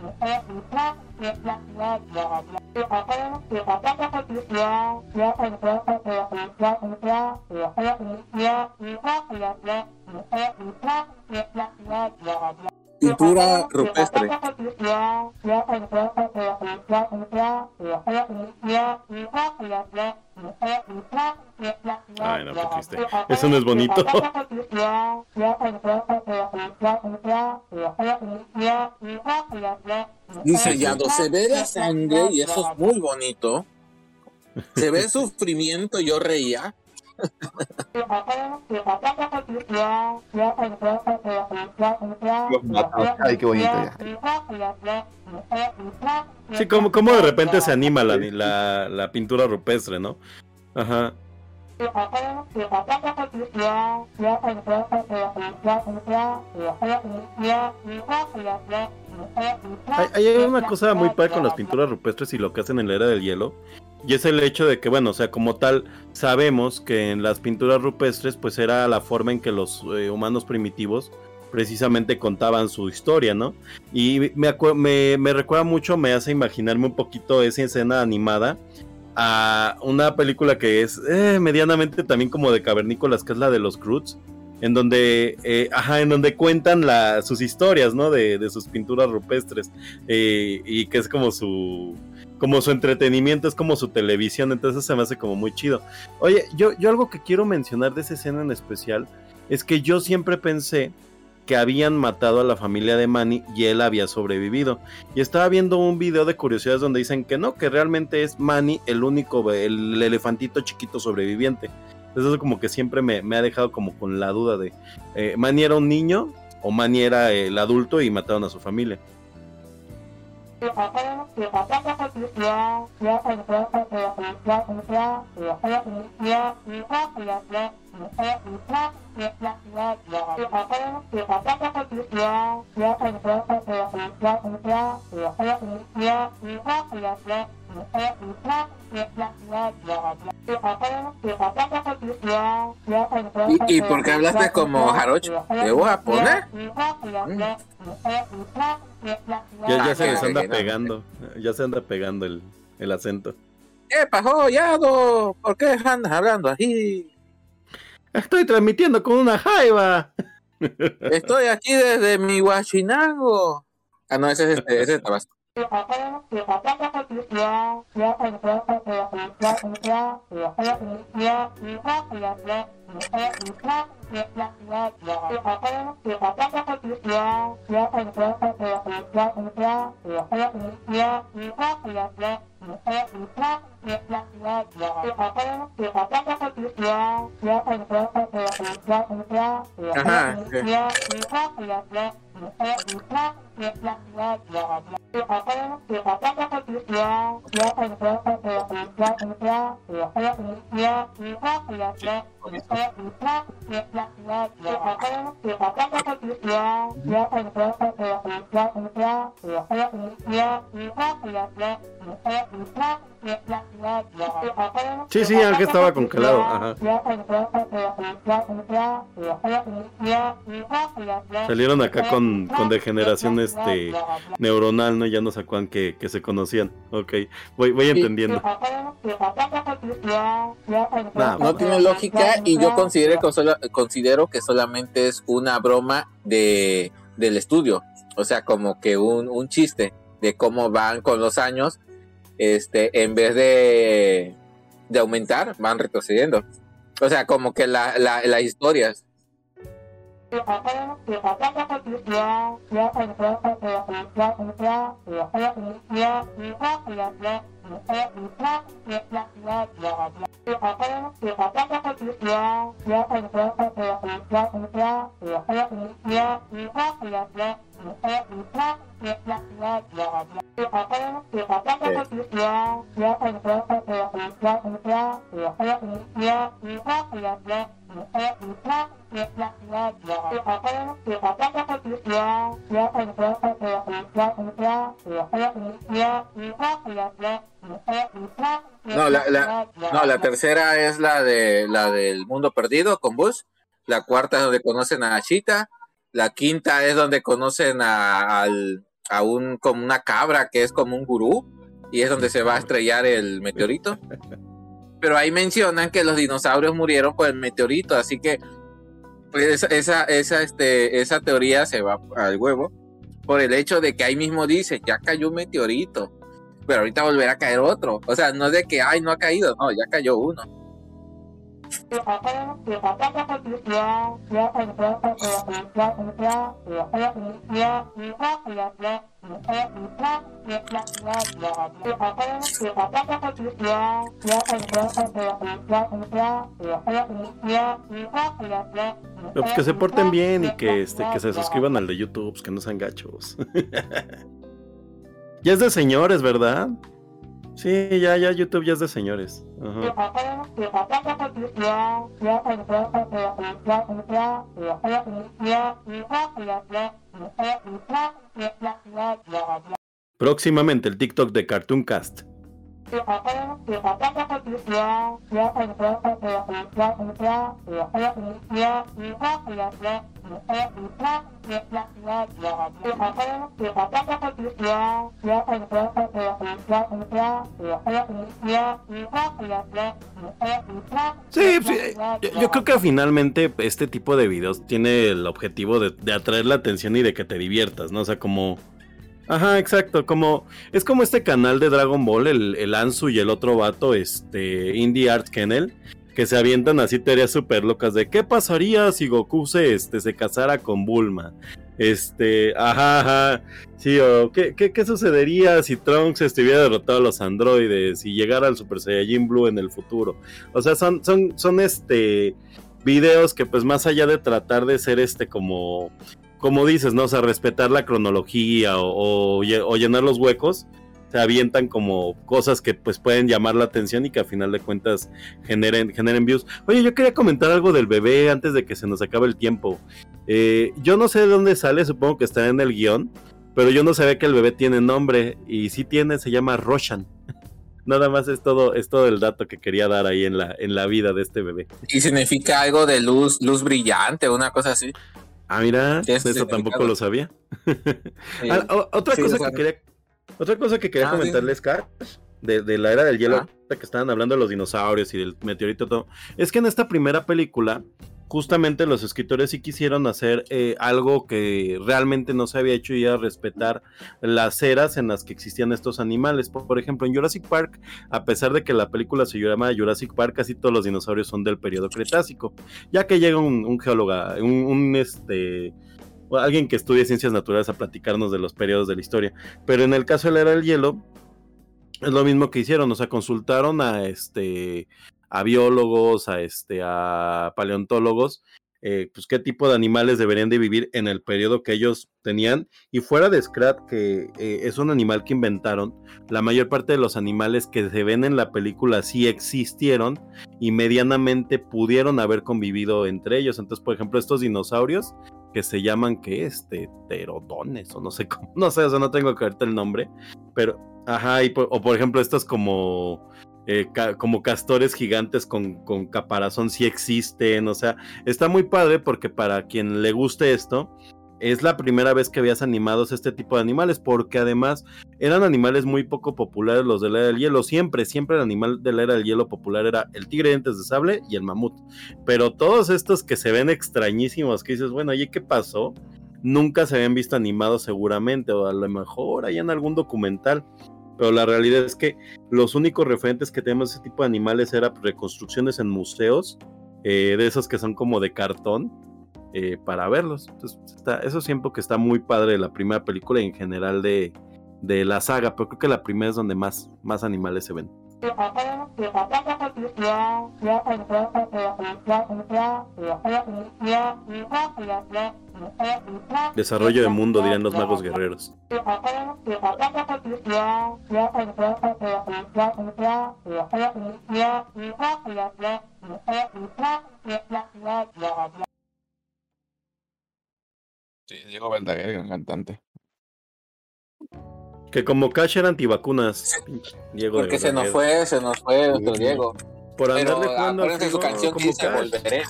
Yeah, yeah, yeah, yeah, yeah, yeah, yeah, yeah, yeah, yeah, yeah, yeah, yeah, yeah, yeah, yeah, Pintura rupestre. Ay, no, qué triste. Eso no es bonito. Dice Yado, se ve la sangre y eso es muy bonito. Se ve sufrimiento, yo reía. Los. Ay, qué bonito ya. Sí, como, como de repente se anima la, la, la pintura rupestre, ¿no? Ajá. Hay, hay una cosa muy padre con las pinturas rupestres y lo que hacen en la era del hielo. Y es el hecho de que, bueno, o sea, como tal, sabemos que en las pinturas rupestres, pues era la forma en que los eh, humanos primitivos precisamente contaban su historia, ¿no? Y me, recuerda mucho, me hace imaginarme un poquito esa escena animada a una película que es eh, medianamente también como de cavernícolas, que es la de los Croods, en donde, eh, ajá, en donde cuentan sus historias, ¿no? De, de sus pinturas rupestres, y que es como su, como su entretenimiento, es como su televisión, entonces se me hace como muy chido. Oye, yo, yo algo que quiero mencionar de esa escena en especial es que yo siempre pensé que habían matado a la familia de Manny y él había sobrevivido. Y estaba viendo un video de curiosidades donde dicen que no, que realmente es Manny el único, el elefantito chiquito sobreviviente. Entonces eso como que siempre me, me ha dejado como con la duda de, eh, ¿Manny era un niño o Manny era el adulto y mataron a su familia? ¿Y, y por qué hablaste como jarocho? ¿Le voy a poner? Ya, ya Ah, se les anda pegando. Ya se anda pegando el, el acento. ¿Qué pasó, Yado? ¿Por qué andas hablando así? Estoy transmitiendo con una jaiba. Estoy aquí desde mi Huachinango. Ah, no, ese es este, ese es Tabasco. Ajá. Yeah. Sí, sí, aunque estaba congelado. Ajá. Salieron acá con, con degeneración este, neuronal, ¿no? Ya no se acuerdan que, que se conocían. Ok, voy, voy entendiendo. Nah, No tiene lógica y yo considero que, considero que solamente es una broma de, del estudio. O sea, como que un, un chiste de cómo van con los años. Este, en vez de, de aumentar, van retrocediendo. O sea, como que la, la- las historias. Yeah. No, la, tercera es la de la del mundo perdido con Bus. La cuarta es donde conocen a Ashita. La quinta es donde conocen a, a un como una cabra que es como un gurú y es donde se va a estrellar el meteorito. Pero ahí mencionan que los dinosaurios murieron por el meteorito, así que pues, esa, esa, este, esa teoría se va al huevo por el hecho de que ahí mismo dice, ya cayó un meteorito, pero ahorita volverá a caer otro. O sea, no es de que, ay, no ha caído, no, ya cayó uno. Pues, que se porten bien y que, este, que se suscriban al de YouTube, pues, que no sean gachos. ya es de señores, ¿verdad? Sí, ya, ya, YouTube ya es de señores. Próximamente el TikTok de Cartoon Cast. Sí, yo creo que finalmente este tipo de videos tiene el objetivo de, de atraer la atención y de que te diviertas, ¿no? O sea, como... Ajá, exacto, como... Es como este canal de Dragon Ball, el, el Ansu y el otro vato, este, Indie Art Kennel, que se avientan así teorías súper locas de qué pasaría si Goku se, este, se casara con Bulma. Este, ajá, ajá. Sí, o ¿qué, qué, qué sucedería si Trunks estuviera derrotado a los androides y llegara al Super Saiyajin Blue en el futuro? O sea, son, son, son este videos que pues más allá de tratar de ser este como, como dices, ¿no? O sea, respetar la cronología o, o, lle- o llenar los huecos, se avientan como cosas que pues pueden llamar la atención y que a final de cuentas generen, generen views. Oye, yo quería comentar algo del bebé antes de que se nos acabe el tiempo. Eh, yo no sé de dónde sale, supongo que está en el guion, pero yo no sabía que el bebé tiene nombre y sí tiene, se llama Roshan. Nada más es todo, es todo el dato que quería dar ahí en la, en la vida de este bebé. Y significa algo de luz, luz brillante, una cosa así. Ah, mira, Sí, es eso tampoco lo sabía. Sí. Ah, otra Sí, cosa que quería, otra cosa que quería Ah, sí. comentarles, Cash, de, de la era del hielo, Ah. que estaban hablando de los dinosaurios y del meteorito, todo, es que en esta primera película, justamente los escritores sí quisieron hacer eh, algo que realmente no se había hecho y era respetar las eras en las que existían estos animales. Por, ejemplo, en Jurassic Park, a pesar de que la película se llama Jurassic Park, casi todos los dinosaurios son del periodo Cretácico, ya que llega un, geólogo, un, un, este alguien que estudie ciencias naturales a platicarnos de los periodos de la historia. Pero en el caso de la era del hielo, es lo mismo que hicieron, o sea, consultaron a este a biólogos, a este a paleontólogos, eh, pues qué tipo de animales deberían de vivir en el periodo que ellos tenían. Y fuera de Scrat, que eh, es un animal que inventaron, la mayor parte de los animales que se ven en la película sí existieron y medianamente pudieron haber convivido entre ellos. Entonces, por ejemplo, estos dinosaurios que se llaman que este pterodones o no sé cómo, no sé, o sea, no tengo que ahorita el nombre, pero ajá, y o por ejemplo estos como eh, como castores gigantes con, caparazón sí existen, o sea, está muy padre porque para quien le guste esto, es la primera vez que veas animados este tipo de animales, porque además eran animales muy poco populares los de la era del hielo. Siempre, siempre el animal de la era del hielo popular era el tigre dientes de sable y el mamut. Pero todos estos que se ven extrañísimos, que dices, bueno, oye, ¿qué pasó? Nunca se habían visto animados seguramente, o a lo mejor hay en algún documental. Pero la realidad es que los únicos referentes que tenemos de ese tipo de animales eran reconstrucciones en museos, eh, de esos que son como de cartón, eh, para verlos. Entonces, está, eso siempre que está muy padre de la primera película y en general de, de la saga, pero creo que la primera es donde más, más animales se ven. Desarrollo de mundo, dirían los magos guerreros. Sí, Diego Verdaguer, gran cantante. Que como Cash era antivacunas. Diego Porque se nos fue, se nos fue nuestro Diego. Por Pero andarle jugando al su canción como dice. Volveré.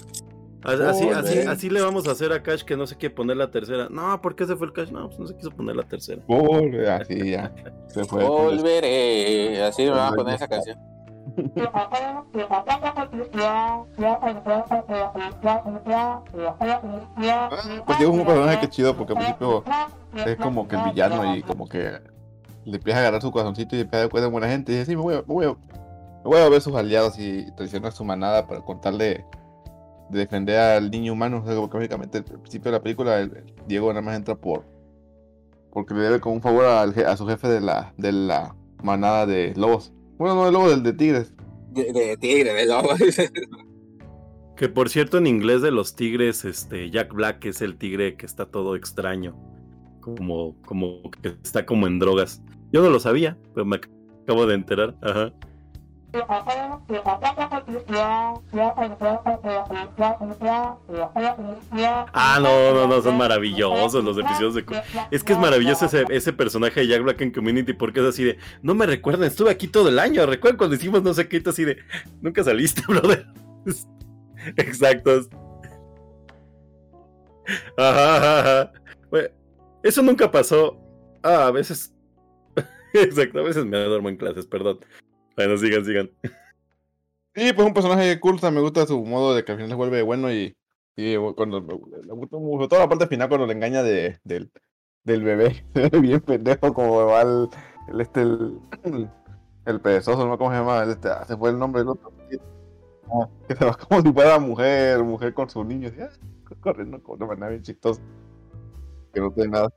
Así, así, Volveré. así le vamos a hacer a Cash que no se quiere poner la tercera. No, ¿por qué se fue el Cash? No, pues no se quiso poner la tercera. Por, así ya. Se fue. Volveré. Así me van a poner esa canción. Ah, Pues Diego es un personaje que chido porque al principio es como que el villano y como que le empieza a agarrar su corazoncito y empieza a dar cuenta de buena gente y dice, sí, me voy, a, me, voy a, me voy a ver sus aliados y traicionar a su manada para contarle de defender al niño humano. O sea, porque básicamente al principio de la película el- el Diego nada más entra por porque le debe como un favor al a su jefe de la, de la manada de lobos. Bueno, no de lobos, del de tigres. De, de tigre, de lobo. Que por cierto, en inglés de los tigres, este, Jack Black es el tigre que está todo extraño. Como, como que está como en drogas. Yo no lo sabía, pero me acabo de enterar. Ajá. Ah, no, no, no, son maravillosos los episodios de... Es que es maravilloso ese, ese personaje de Jack Black en Community porque es así de... No me recuerdan, estuve aquí todo el año. Recuerdan cuando hicimos no sé qué, así de... Nunca saliste, brother. Exacto. Ajá, ajá, ajá. Eso nunca pasó. Ah, a veces... Exacto, a veces me duermo en clases, perdón. Bueno, sigan, sigan. Sí, pues un personaje sea, me gusta su modo de que al final se vuelve bueno y, y cuando me, toda la parte final cuando le engaña de, del, del bebé, bien pendejo como va el, el este el, el perezoso, no cómo se llama, este, ah, se fue el nombre del otro. Ah, que se va como si fuera mujer, mujer con su niño, ah, corriendo con una manera bien chistosa. Que no tiene nada.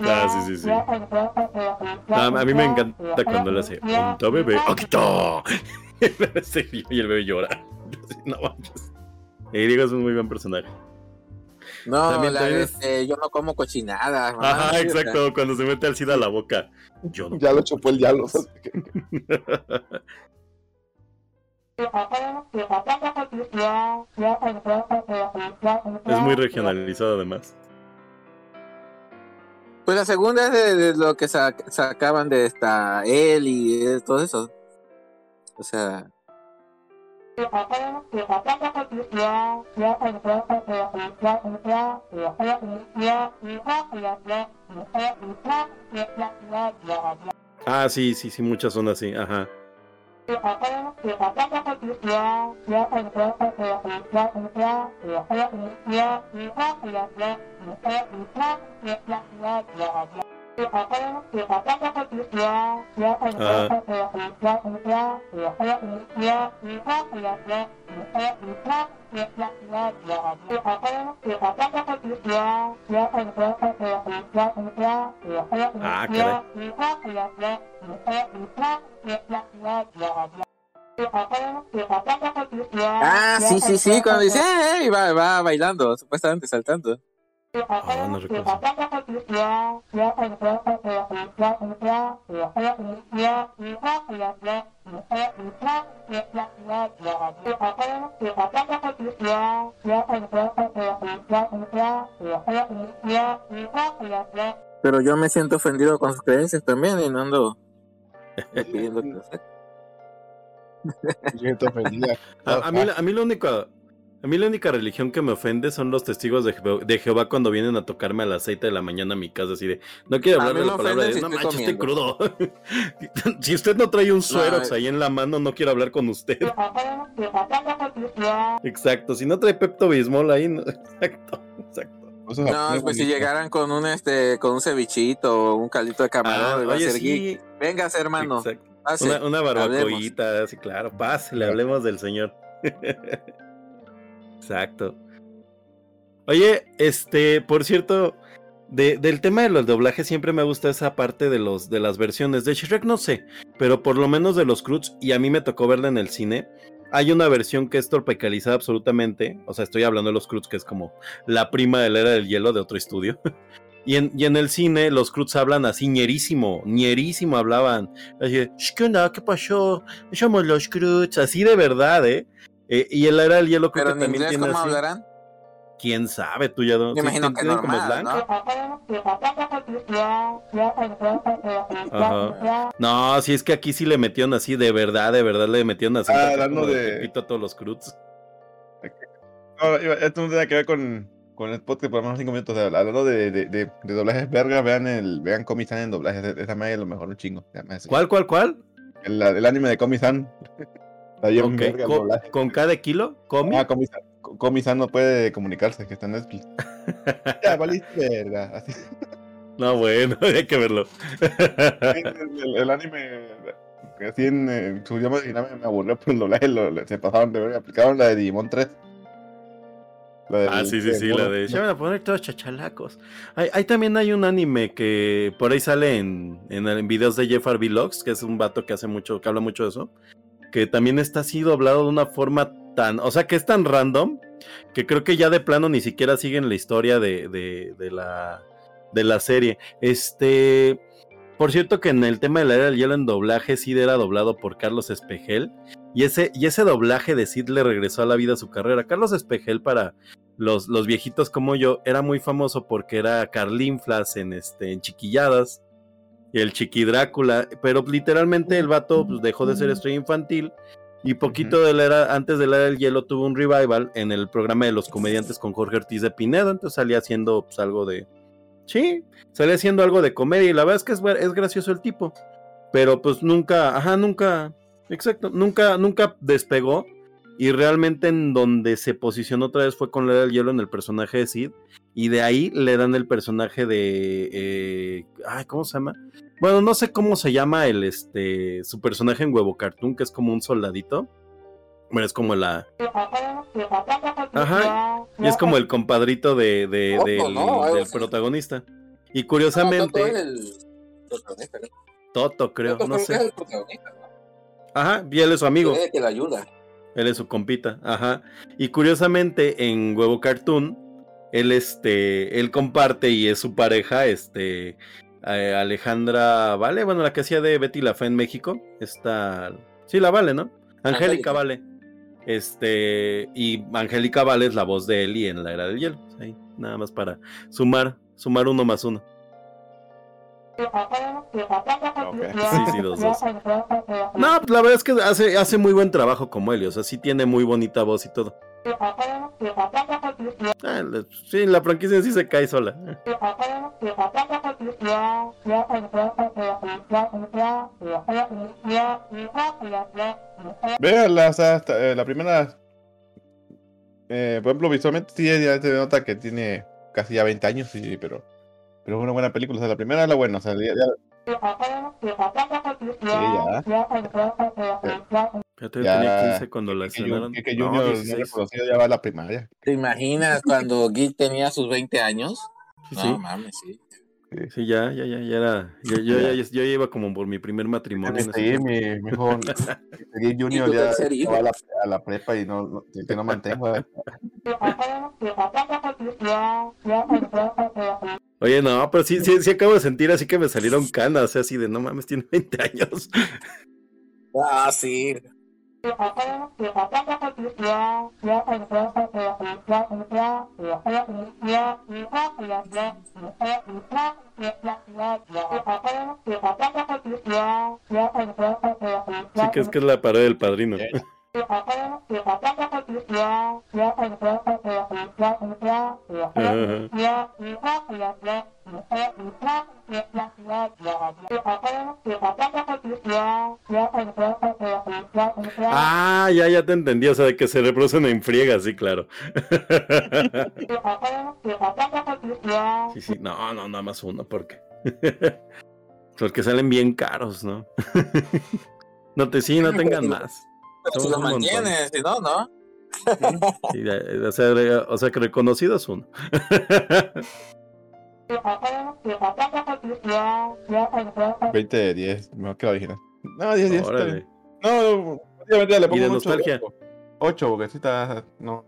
Ah, sí, sí, sí. A mí me encanta cuando le hace punto bebé. ¡Oquito! Y el bebé llora. Y Diego es un muy buen personaje. No, También la también este, yo no como cochinadas. mamá, Ajá, exacto. Cuando se mete al SIDA a la boca. Yo no. Ya lo chupó el diablo. Es muy regionalizado además. Pues la segunda es de, de lo que sa- sacaban de esta él y de todo eso. O sea, Ah, sí, sí, sí, muchas son así, ajá. Ah, ah, sí, sí, sí, cuando dice, "Eh", y va, va bailando, supuestamente saltando. Ah, no recuerdo. Pero yo me siento ofendido con sus creencias también y no ando pidiendo que lo. A, a mí, a mí la única, a mí la única religión que me ofende son los testigos de, Jeho- de Jehová cuando vienen a tocarme a las 7 de la mañana a mi casa, así de, no quiero hablar de me la palabra de Dios, si no manches, estoy crudo. si usted no trae un suerox No, ahí en la mano, no quiero hablar con usted. Exacto, si no trae Pepto Bismol ahí, no- exacto, exacto. No, es pues si llegaran con un este, con un cevichito o un caldito de Ah, camarón, iba a oye, sí, Vengas, hermano. exacto. pase, Una, una hablemos. barbacoita, sí, claro, pásale, hablemos del señor. Exacto. Oye, este, por cierto, de- del tema de los doblajes siempre me gusta esa parte de los de las versiones de Shrek, no sé, pero por lo menos de los Cruz y a mí me tocó verla en el cine. Hay una versión que es tropicalizada absolutamente, o sea, estoy hablando de los Cruz que es como la prima de la era del hielo de otro estudio. Y en, y en el cine los Cruz hablan así, ñerísimo, ñerísimo hablaban. Así de, "Sh, ¿qué onda? ¿Qué pasó? Somos los Cruz, así de verdad, ¿eh? Eh, y el era del hielo creo Pero que en también tiene ¿cómo así. hablarán? ¿Quién sabe? Tú ya no. Me sí, imagino que como normal, slang. ¿no? Ajá. No, si es que aquí sí le metieron así, de verdad, de verdad le metieron así. Ah, como de- Pepito a todos los Cruz. No, iba- esto no tiene que ver con, con el podcast por lo menos cinco minutos. sea, hablando de, de, de, de doblajes verga, vean el vean Comic-San en doblajes. Esa madre es lo mejor un chingo. ¿Cuál, cuál, cuál? El, el anime de Comic-San. Está ¿Con cada kilo? ¿Comi? Ah, Comic-San. Co- Comic-San no puede comunicarse, que está en Netflix. ya, valiste verga. Así. No, bueno, hay que verlo. el, el- el anime, que así en, en su idioma original me, aburrió por el doblaje. Lo, lo- se pasaron de verga. Aplicaron la de Digimon 3. La del- Ah, sí, sí, sí, la de. Ya van a poner todos chachalacos. Ahí, ahí también hay un anime que por ahí sale en, en, en videos de Jeff R. Vlogs, que es un vato que hace mucho, que habla mucho de eso. Que también está así doblado de una forma tan. O sea, que es tan random que creo que ya de plano ni siquiera siguen la historia de, de, de la, de la serie. Este. Por cierto, que en el tema de la era del hielo en doblaje, Sid era doblado por Carlos Espejel. Y ese, y ese doblaje de Sid le regresó a la vida a su carrera. Carlos Espejel, para los, los viejitos como yo, era muy famoso porque era Carlinflas en, este, en Chiquilladas. Y el Chiqui Drácula. Pero literalmente el vato pues, dejó de ser estrella infantil. Y poquito de la era, antes de la era del hielo tuvo un revival en el programa de los comediantes con Jorge Ortiz de Pinedo. Entonces salía haciendo pues, algo de. Sí, salía haciendo algo de comedia. Y la verdad es que es, es gracioso el tipo. Pero pues nunca, ajá, nunca. Exacto, nunca, nunca despegó. Y realmente en donde se posicionó otra vez fue con la del hielo en el personaje de Sid. Y de ahí le dan el personaje de. eh, ay, ¿cómo se llama? Bueno, no sé cómo se llama el este. su personaje en Huevo Cartoon, que es como un soldadito. Bueno, es como la. Ajá. Y es como el compadrito de, de- del, protagonista. Y No, curiosamente. Toto es el protagonista, ¿no? Toto, creo, no sé. Ajá, y él es su amigo. Que le ayuda. Él es su compita, ajá. Y curiosamente, en Huevo Cartoon, él este, él comparte y es su pareja, este, eh, Alejandra Vale, bueno, la que hacía de Betty la Fe en México, está, sí, la Vale, ¿no? Angélica. Vale. Este, y Angélica Vale es la voz de Eli en la Era del Hielo. Ahí, nada más para sumar, sumar uno más uno. Sí, sí, los dos. No, pues la verdad es que hace, hace muy buen trabajo como Helio, o sea, sí tiene muy bonita voz y todo. Ah, la- sí, la franquicia sí se cae sola. Véanla, o sea, hasta, eh, la primera. eh, por ejemplo, visualmente sí ya se nota que tiene casi ya 20 años, sí, pero. Pero es una buena película. O sea, la primera es la buena. O sea, ya, ya- Fíjate, yo Ya, tenía 15 cuando la estrenaron. que, que No, Junior no 16. reconocido ya va a la primaria. ¿Te imaginas cuando Gil tenía sus 20 años? Sí, No sí. mames, sí. Sí, ya, ya, ya, ya era. Yo, yo, ya, yo iba como por mi primer matrimonio. Sí, mi, mi hijo Junior ya, va a la, a la prepa y no, no- que no mantengo. eh. Oye, no, pero sí, sí, sí acabo de sentir así que me salieron canas, así de no mames, tiene 20 años. Ah, sí. Sí, que es que es la pared del padrino. Ah, ya, ya te entendí, o sea, de que se reproducen en friega, sí, claro. Sí, sí, no, no, nada más uno, porque. Porque salen bien caros, ¿no? No te, sí, no tengan más. Pero si Somos lo un montón. mantienes, si no, no. Sí, o, sea, o sea, que reconocido es uno. 20 de 10, mejor que la original. No, 10, 10. está Órale. No, obviamente le pongo de un nostalgia? 8, porque sí está. No.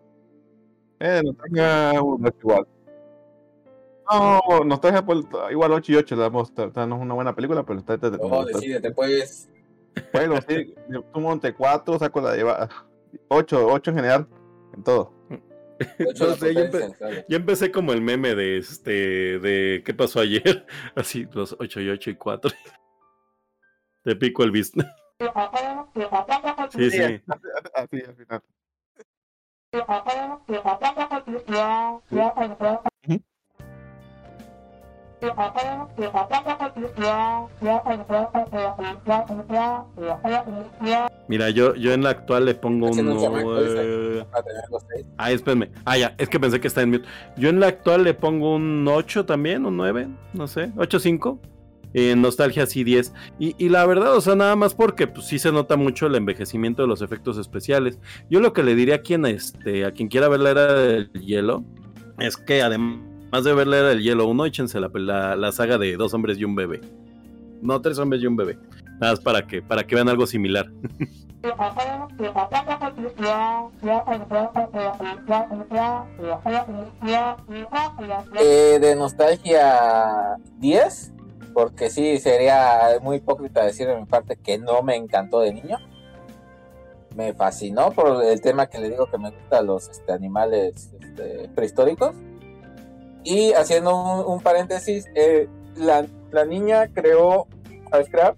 Eh, de nostalgia, no es igual. No, nostalgia, pues, igual 8 y 8. Le damos, está- no es una buena película, pero está. está- decídete, pues. Bueno, sí, yo entre 4, saco la de 8, 8 en general, en todo. Ocho No sé, de yo, empecé como el meme de este, de ¿qué pasó ayer? Así, los 8 y 8 y 4. Te pico el bis. Sí, sí. Así al final. Mira, yo, yo en la actual le pongo un seis. Ah, espérenme. Ah, ya, es que pensé que está en mute. Yo en la actual le pongo un 8 también, un 9, no sé, 8 5. En nostalgia sí 10. Y, y la verdad, o sea, nada más porque pues sí se nota mucho el envejecimiento de los efectos especiales. Yo lo que le diría a quien este, a quien quiera ver la era del hielo, es que además de ver la era del hielo 1, échense la, la, la saga de dos hombres y un bebé. No, tres hombres y un bebé. Nada más para que, para que vean algo similar. Eh, de nostalgia 10, porque sí, sería muy hipócrita decir de mi parte que no me encantó de niño. Me fascinó por el tema que le digo que me gustan los este, animales este, prehistóricos. Y haciendo un, paréntesis, eh, la, la niña creó a Scrap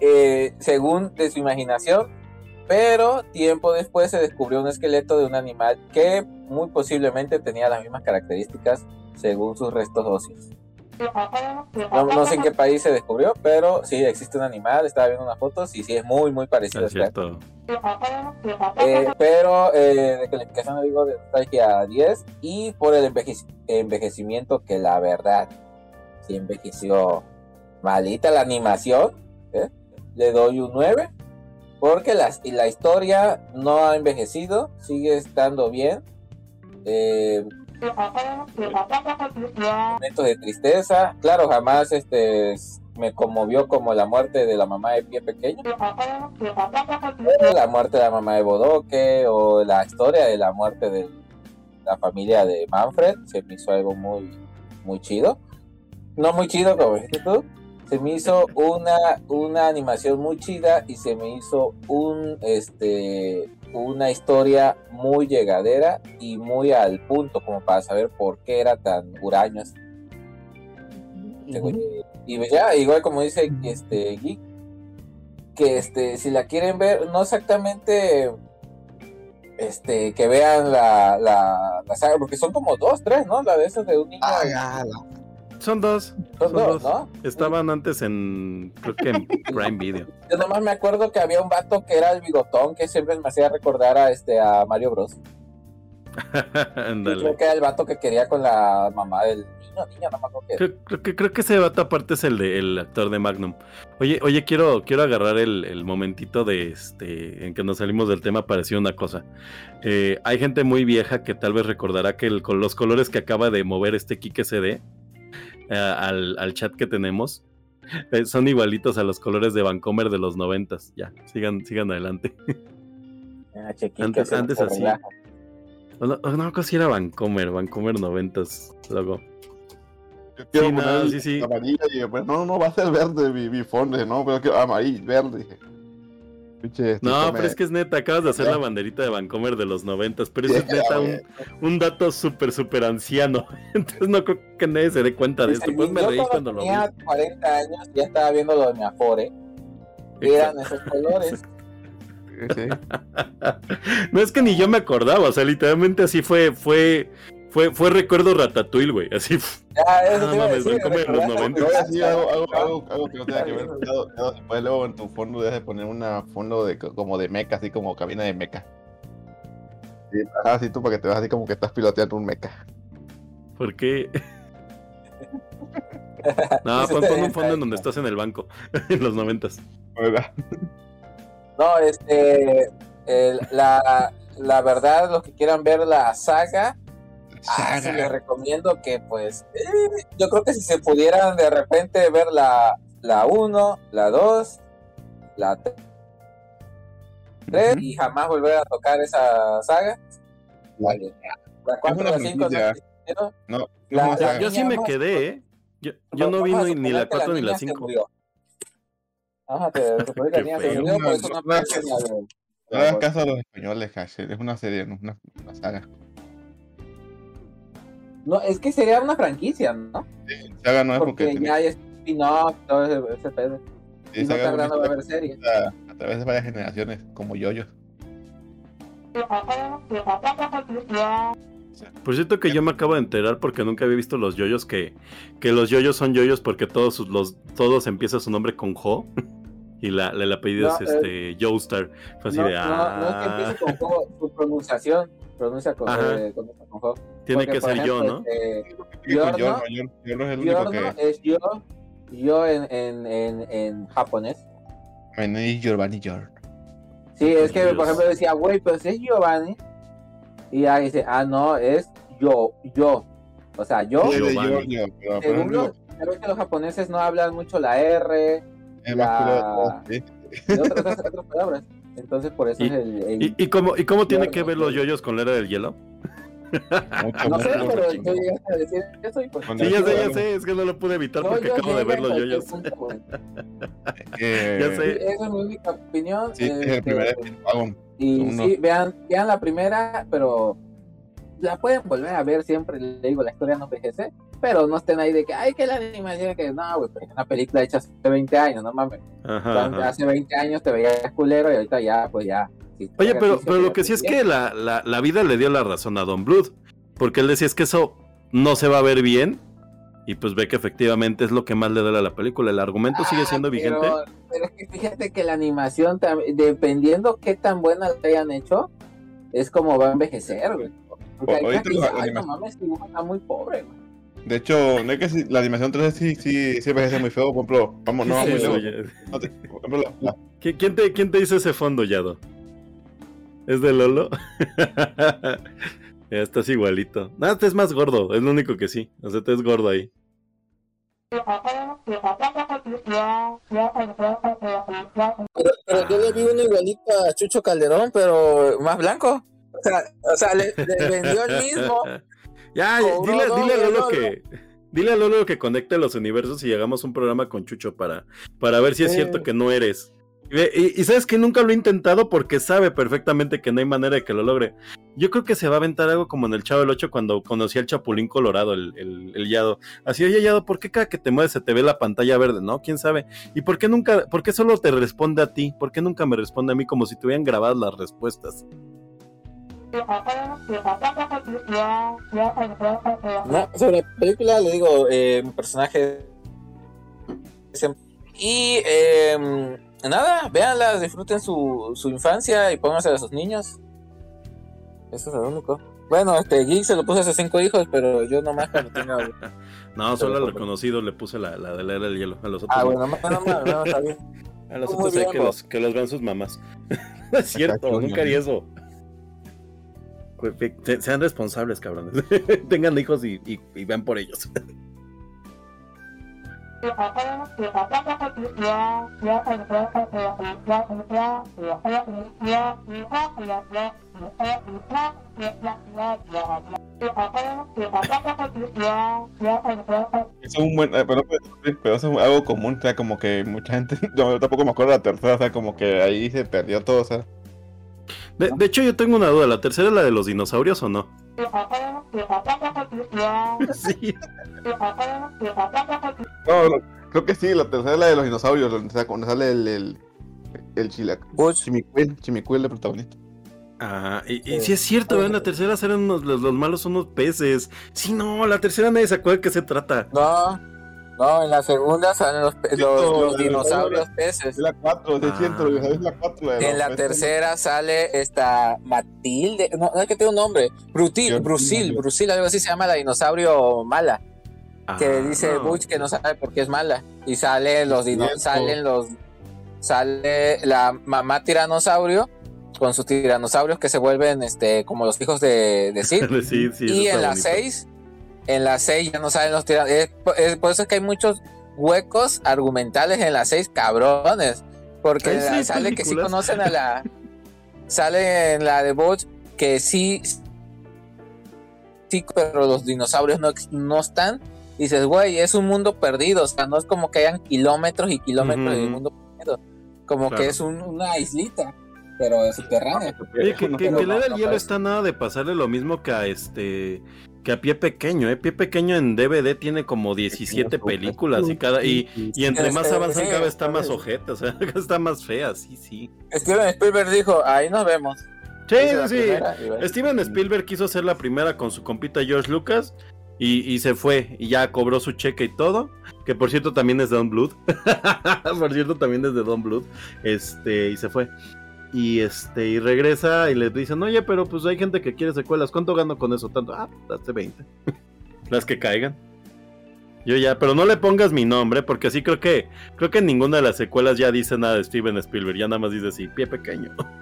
eh, según de su imaginación, pero tiempo después se descubrió un esqueleto de un animal que muy posiblemente tenía las mismas características según sus restos óseos. No, no sé en qué país se descubrió, pero sí existe un animal, estaba viendo unas fotos y sí es muy, muy parecido a Es Scrap. cierto. Eh, pero eh, de calificación le digo de nostalgia 10 y por el envejec- envejecimiento que la verdad sí envejeció malita la animación, ¿eh? le doy un 9 porque la, y la historia no ha envejecido, sigue estando bien. Eh, momentos de tristeza, claro, jamás este me conmovió como la muerte de la mamá de pie pequeño. Pero la muerte de la mamá de Bodoque o la historia de la muerte de la familia de Manfred se me hizo algo muy, muy chido. No muy chido como dijiste tú. Se me hizo una, una animación muy chida y se me hizo un este una historia muy llegadera y muy al punto como para saber por qué era tan huraño güey. Y pues ya, igual como dice este Geek, que este, si la quieren ver, no exactamente este, que vean la, la, la saga, porque son como dos, tres, ¿no? La de esas de un niño. Ah, Son dos. son dos, dos. ¿no? Estaban antes en, creo que en Prime Video. Yo nomás me acuerdo que había un vato que era el bigotón que siempre me hacía recordar a este a Mario Bros. Creo que era el vato que quería con la mamá del niño, niña, no me acuerdo qué. Creo, creo que, creo que ese vato aparte es el de el actor de Magnum. Oye, oye, quiero, quiero agarrar el, el momentito de este en que nos salimos del tema para decir una cosa. Eh, hay gente muy vieja que tal vez recordará que el- con los colores que acaba de mover este Kike CD eh, al, al chat que tenemos eh, son igualitos a los colores de Vancomer de los noventas. Ya, sigan, sigan adelante. Ah, Antes- antes así. No, sí era Vancomer, Vancomer noventas, luego. Yo quiero Sí, no, poner sí, sí. amarillo y pues, no, no, va a ser verde mi, mi fondo, no, pero quiero amarillo, verde. Pinche, No, pero me- es que es neta, acabas de hacer Ya. la banderita de Vancomer de los noventas, pero eso es neta un, un dato súper, súper anciano. Entonces no creo que nadie se dé cuenta de esto. Pues me yo reí cuando lo vi. tenía 40 años, ya estaba viendo lo de mi Afore. Y eran esos colores. Sí. No es que ni yo me acordaba, o sea, literalmente así fue, fue, fue, fue recuerdo Ratatouille, güey. Así Ya, eso Ah, te iba a mames, decir, Vancomer de los recordaste 90. Yo voy a decir algo, algo, algo, algo que no tenga que ver. Puedes luego en tu fondo debes de poner una fondo de co- como de meca, así como cabina de meca. Sí, ajá, así tú para que te veas así como que estás piloteando un meca. ¿Por qué? No, pon, pon un fondo en donde estás en el banco, en los noventas. No, este, el- la, la verdad, los que quieran ver la saga, ah, sí les recomiendo que pues, eh, yo creo que si se pudieran de repente ver la, la 1, la 2, la 3 y jamás volver a tocar esa saga, vale. La 4, una la 5, no. No, no La- la Yo sí me más- quedé, ¿eh? Yo, yo no vi Vamos a ni, ni la suponer que 4 ni la niña se 5. murió. Ajá, te suponer que la Qué niña se feo. murió, por eso No, no no, no, la No hagas caso a los españoles, Hash. Es una serie, no una, una saga. No, es que sería una franquicia, ¿no? Saga no es porque, Porque ya hay spin-off, todo ese, ese pedo. sí, Y no saga tardando va a haber series. a, a través de varias generaciones, como yoyos. Por cierto que yo me acabo de enterar porque nunca había visto los yoyos que, que los yoyos son yoyos porque todos sus- los todos empieza su nombre con Jo y la, la- el apellido No, es este Joestar. Fue así No, de no, no es que ah, empiece con juego, su pronunciación. Pronuncia con, eh, con, con juego. Tiene Porque, que ser yo, ejemplo, ¿no? este, Y con Giorno- Giorno, Giorno, Giorno es el único que. es yo, yo en, en, en, en japonés. Vení, Giovanni Giorno. Sí, es que, Dios. por ejemplo, decía, güey, pues es Giovanni. Y ahí dice, ah, no, es yo, yo. O sea, yo. Sí, de Giovanni. Giorgio, pero por Según ejemplo, los, creo que los japoneses no hablan mucho la R es la- de y otras, otras, otras palabras. Entonces, por eso Y- es el. el- ¿Y, y cómo, ¿Y cómo tiene que ver los yoyos con la era del hielo? Mucho, no sé, pero tú llegaste a decir eso y pues. Sí, ya sé, ya sé, es que no lo pude evitar No, porque yo acabo de llegué ver a los cualquier yoyos. punto, güey. eh, Ya sé. Sí, esa es mi única opinión. Sí, es el este, primer. Y uno. sí, vean, vean la primera, pero la pueden volver a ver siempre. Le digo, la historia no envejece, pero no estén ahí de que, ay, que la animación, que no, güey, pero es una película hecha hace 20 años, no mames. Ajá, ajá. Hace 20 años te veías culero y ahorita ya, pues ya. Oye, pero, pero lo que sí es que la, la, la vida le dio la razón a Don Blood. Porque él decía es que eso no se va a ver bien. Y pues ve que efectivamente es lo que más le duele a la película. El argumento sigue Ah, siendo vigente. Pero, es que fíjate que la animación, dependiendo qué tan buena la hayan hecho, es como va a envejecer, güey. Porque Ahorita la animación- mames, está muy pobre, güey. De hecho, no es que si- la animación 3D sí, sí, sí envejece muy feo. Por ejemplo, vamos, no ¿Qué vamos es muy lejos. ya? No te- por ejemplo, la- la- ¿Qui- ¿Quién te, ¿Quién te hizo ese fondo, Yado? ¿Es de Lolo? ya estás igualito. No, este es más gordo, es lo único que sí. O sea, te es gordo ahí. Pero, yo le vi uno igualito a Chucho Calderón, pero más blanco. O sea, o sea le, le vendió el mismo. ya, Cobró dile, dile a Lolo que. Dile a Lolo que conecte los universos y hagamos un programa con Chucho para, para ver si es cierto que no eres Y, sabes que nunca lo he intentado porque sabe perfectamente que no hay manera de que lo logre. Yo creo que se va a aventar algo como en el Chavo del 8 cuando conocí al Chapulín Colorado, el, el, Yado. Así, oye, Yado, ¿por qué cada que te mueves se te ve la pantalla verde? No, quién sabe. ¿Y por qué nunca, por qué solo te responde a ti? ¿Por qué nunca me responde a mí como si te hubieran grabado las respuestas? No, sobre la película le digo, eh, personaje y eh, nada, véanlas, disfruten su, su infancia y pónganse a sus niños. Eso es lo único. Bueno, este Geek se lo puse a sus cinco hijos, pero yo nomás cuando tenga. no, solo a los conocidos le puse la, la de la era del hielo. A los otros. Ah, bueno, no, no, no, está bien. A los otros hay que los, que los vean sus mamás. no es cierto, nunca haría eso. Sean responsables, cabrones. Tengan hijos y, y, y vean por ellos. Es un buen, eh, pero, pero, es algo común, o sea, como que mucha gente, yo tampoco me acuerdo de la tercera, o sea, como que ahí se perdió todo, o sea. De, de hecho, yo tengo una duda, ¿la tercera es la de los dinosaurios o no? Sí. No, creo que sí, la tercera es la de los dinosaurios, donde sale el, el, el Chimicuil, Chimicuil de protagonista. Ah, y, y sí es cierto, en la tercera salen los, los, malos son unos peces. Sí, no, la tercera nadie se acuerda de qué se trata. No, no, en la segunda salen los, los, dinosaurios peces. Es la 4, es cierto, es la 4. En la tercera sale esta Matilde, no, no es que tiene un nombre, Brutil, Brusil, Brusil, algo así se llama la dinosaurio mala. Que ah. dice Butch que no sabe por qué es mala. Y sale los dinosaurios, salen los. Sale la mamá tiranosaurio con sus tiranosaurios que se vuelven este como los hijos de, de Sid. y en la 6 en la 6 ya no salen los tiranos. por eso es que hay muchos huecos argumentales en la 6, cabrones. Porque sale que sí conocen a la. sale en la de Bots que sí. Sí, pero los dinosaurios no, no están. Y dices, güey, es un mundo perdido. O sea, no es como que hayan kilómetros y kilómetros de mundo perdido. Como que es una islita pero subterránea. Oye, que, que, que, del hielo está nada de pasarle lo mismo que a este que a pie pequeño, ¿eh? Pie pequeño en DVD tiene como 17 películas y cada y, y entre más avanzan cada vez está más ojeta, o sea, está más fea, sí, sí. Steven Spielberg dijo, ahí nos vemos. Sí, sí. Steven Spielberg quiso ser la primera con su compita George Lucas y, y, se fue y ya cobró su cheque y todo. Que por cierto también es de Don Blood. por cierto también es de Don Blood. Este, y se fue y este y regresa y les dicen, oye, pero pues hay gente que quiere secuelas, ¿cuánto gano con eso? Tanto, ah, hace 20. Las que caigan. Yo ya, pero no le pongas mi nombre, porque así creo que, creo que ninguna de las secuelas ya dice nada de Steven Spielberg, ya nada más dice así, pie pequeño.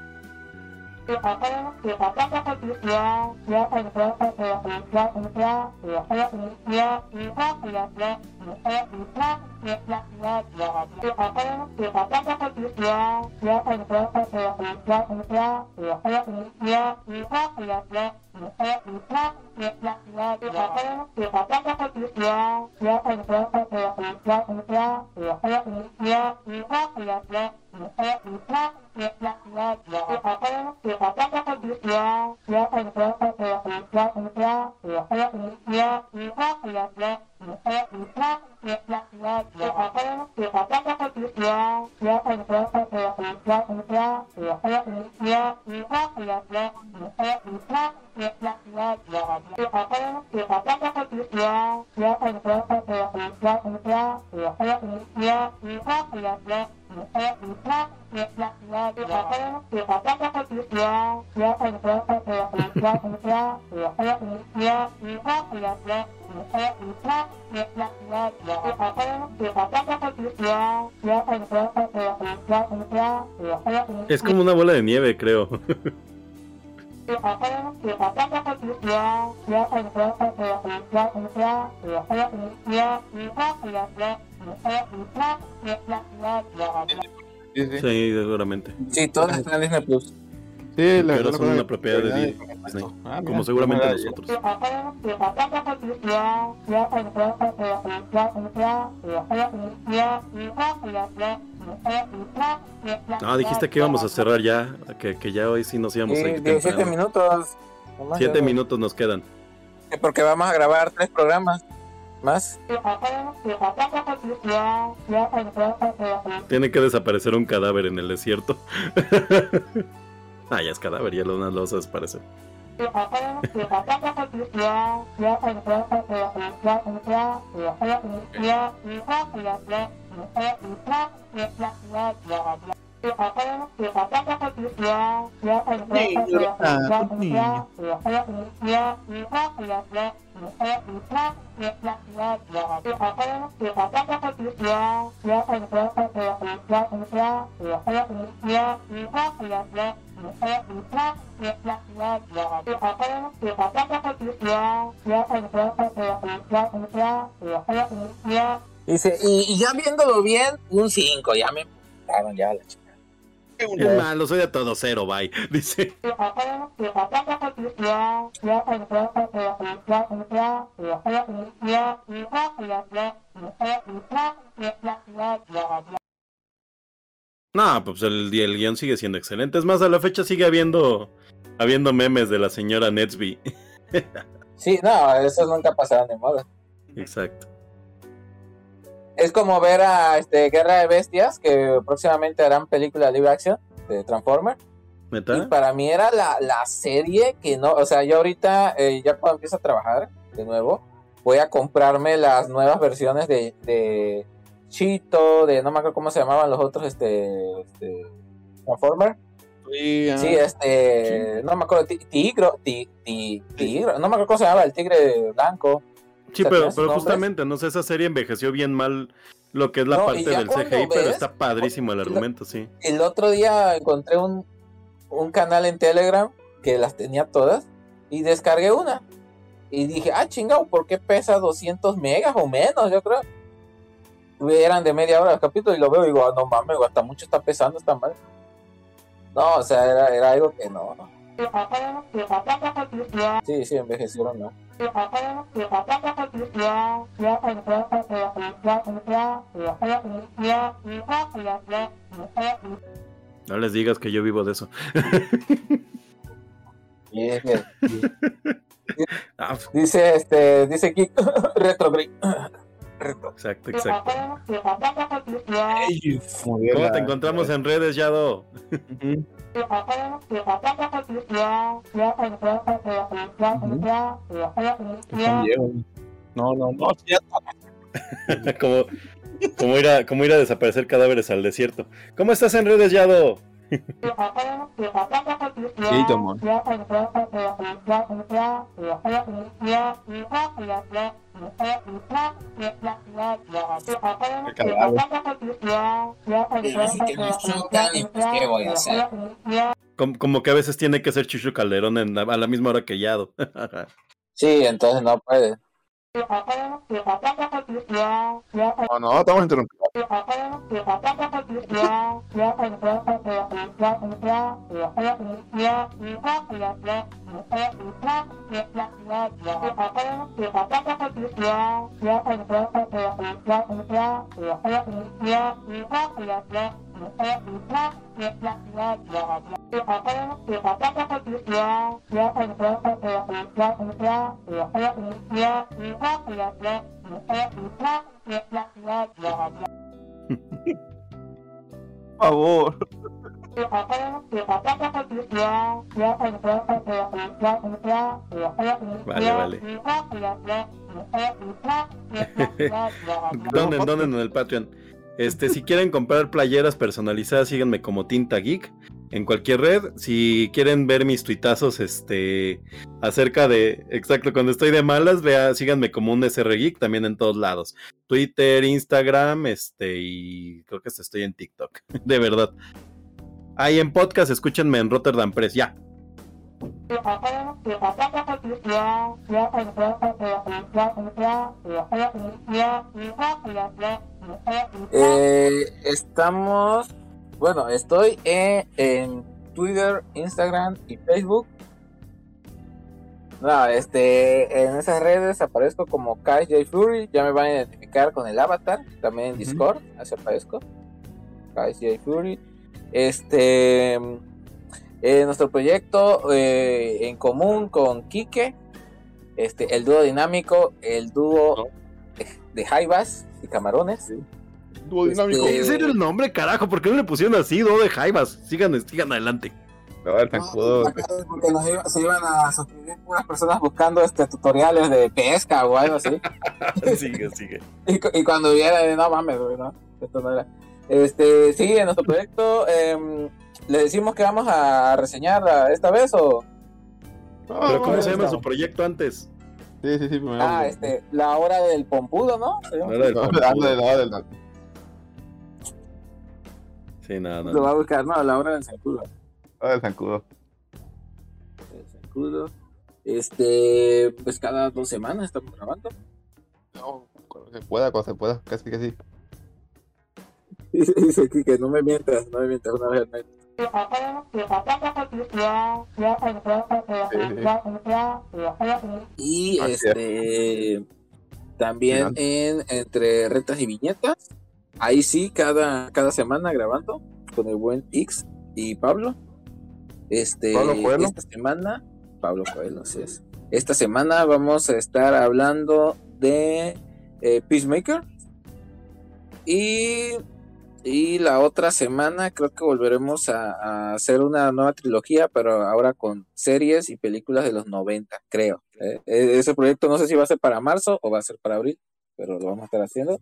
Yeah. Yeah. Yeah. Es como una bola de nieve, creo. Sí, seguramente. Sí, todas están en Disney Plus. Sí, la, ahora la- son una propiedad de Disney, Ah, como seguramente nosotros. No, dijiste que íbamos a cerrar ya, que, que ya hoy sí nos íbamos a Sí, ir 17 temprano. minutos. Nomás Siete ya- minutos nos quedan. Porque vamos a grabar tres programas más. Tiene que desaparecer un cadáver en el desierto. ah, ya es cadáver, ya lo, lo vas a desaparecer. Dice, y, ya viéndolo bien, un 5, ya me ya Es malo, soy de todo cero, bye. Dice. No, pues el, el guion sigue siendo excelente. Es más, a la fecha sigue habiendo, habiendo memes de la señora Netsby. Sí, no, eso nunca pasaron de moda. Exacto. Es como ver a este, Guerra de Bestias, que próximamente harán película live action de Transformer. Y para mí era la, la serie que no, o sea, yo ahorita, eh, ya cuando empiezo a trabajar de nuevo, voy a comprarme las nuevas versiones de, de Chito, de no me acuerdo cómo se llamaban los otros, este, este Transformer. Sí, ah, Sí, este, no me acuerdo, ti- tigro, ti, ti- tigro, no me acuerdo cómo se llamaba, el tigre blanco. Sí, pero, ¿tienes pero justamente, no sé, esa serie envejeció bien mal lo que es la No, parte del CGI, pero está padrísimo el argumento, sí. El otro día encontré un, un canal en Telegram que las tenía todas y descargué una. Y dije, ah, chingado, ¿por qué pesa 200 megas o menos? Yo creo. Eran de media hora el capítulo y lo veo y digo, ah, no mames, hasta mucho está pesando, está mal. No, o sea, era, era algo que no. Sí, sí, envejecieron, ¿no? No les digas que yo vivo de eso. Ah, dice, este, dice aquí, retro Exacto, exacto. ¿Cómo te encontramos en redes, Yado? Están viejos. No, no, no. como, como, ir a, como ir a desaparecer cadáveres al desierto. ¿Cómo estás en redes, Yado? Sí, amor. ¿Qué voy a hacer? Como, como que a veces tiene que ser Chucho Calderón en la- a la misma hora que Yado. Sí, entonces no puede. No, no, estamos interrumpidos. Por favor. Vale, vale. ¿Dónde, dónde en el Patreon? Este, si quieren comprar playeras personalizadas, síganme como Tinta Geek en cualquier red. Si quieren ver mis tuitazos, este, acerca de, exacto, cuando estoy de malas, vea, síganme como un SR Geek también en todos lados. Twitter, Instagram, este, y creo que estoy en TikTok, de verdad. Ahí en podcast, escúchenme en Rotterdam Press, ya. Eh, estamos, bueno, estoy en, en Twitter, Instagram y Facebook. No, este, en esas redes aparezco como Kai J Fury, ya me van a identificar con el avatar, también en. Discord, así aparezco. Kai J Fury. Este, eh, nuestro proyecto eh, en común con Quique, este, el dúo dinámico, el dúo de, de jaivas y camarones. Dúo dinámico. Este- Ese era el nombre, carajo. ¿Por qué no le pusieron así? Do de Jaivas. Sigan, sigan adelante. No, el zancudo. Porque nos iba- se iban a suscribir puras personas buscando este tutoriales de pesca o algo así. sigue, sigue. Y, y cuando viera, no mames, güey, no, esto no era. Este, sí, en nuestro proyecto, em, ¿le decimos que vamos a reseñar a- esta vez o...? ¿Pero cómo se llama su proyecto antes? Sí, sí, sí. primero. Ah, este, la hora del pompudo, ¿no? Se llama. No era el No, Pompudo. ándale, no, ándale. Sí, nada, Lo nada. va a buscar, no, la hora del zancudo. Ah, el zancudo. El zancudo. Este, pues cada dos semanas estamos grabando. No, cuando se pueda, cuando se pueda. Casi que sí. Dice aquí que no me mientas, no me mientas una vez al mes. Y este también en entre retas y viñetas. Ahí sí, cada, cada semana grabando con el buen X y Pablo. Este, Pablo Coelho. esta semana, Pablo Coelho, así es. Esta semana vamos a estar hablando de eh, Peacemaker. Y, y la otra semana creo que volveremos a, a hacer una nueva trilogía, pero ahora con series y películas de los 90, creo. Eh, eh, ese proyecto no sé si va a ser para marzo o va a ser para abril, pero lo vamos a estar haciendo.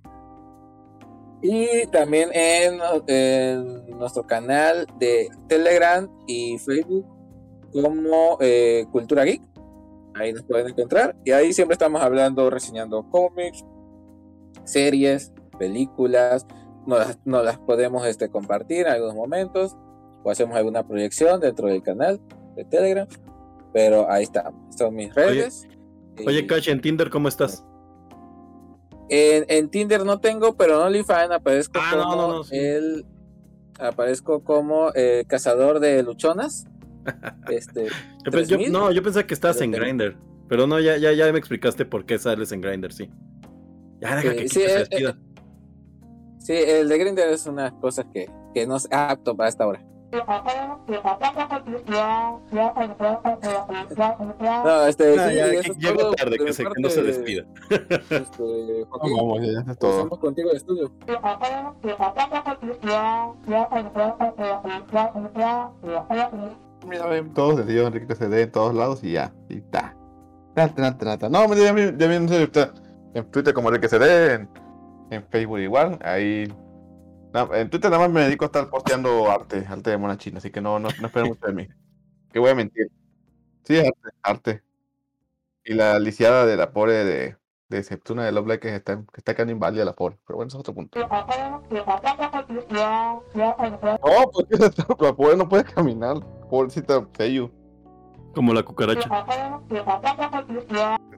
Y también en, en nuestro canal de Telegram y Facebook como eh, Cultura Geek. Ahí nos pueden encontrar. Y ahí siempre estamos hablando, reseñando cómics, series, películas. Nos, las- las podemos este, compartir en algunos momentos. O hacemos alguna proyección dentro del canal de Telegram. Pero ahí estamos. Son mis redes. Oye, Y- Cash, en Tinder, ¿cómo estás? en, en Tinder no tengo, pero en OnlyFans aparezco Ah, no, como no, no, sí. el aparezco como eh, cazador de luchonas. Este, Yo pe- yo- 3000, no, yo pensé que estabas pero en Grindr. Pero no, ya, ya, ya me explicaste por qué sales en Grindr, sí. Ya deja Sí, que sí, eh. Sí, el de Grindr es una cosa que, que no es apto para esta hora. No, este, sí, ya, eso que es llegó todo tarde, de que, se, que no se despida. Este, No, Joaquín, vamos, ya, ya es todo. pasamos contigo al estudio. Mira, ven todos de Dios, Enrique CD en todos lados y ya. Y ta. Ta, ta, ta, ta. No, mira, ya, vi- ya en está Twitter como Enrique CD, en, en Facebook igual. Ahí. no, en Twitter nada más me dedico a estar posteando arte, arte de mona china, así que no, no, no esperen mucho de mí. Que voy a mentir. Sí, arte, arte. Y la lisiada de la pobre de, de Septuna de Love que está, que está quedando inválida la pobre. Pero bueno, eso es otro punto. No, porque la pobre no puede caminar. Pobrecita Feiyu. Como la cucaracha.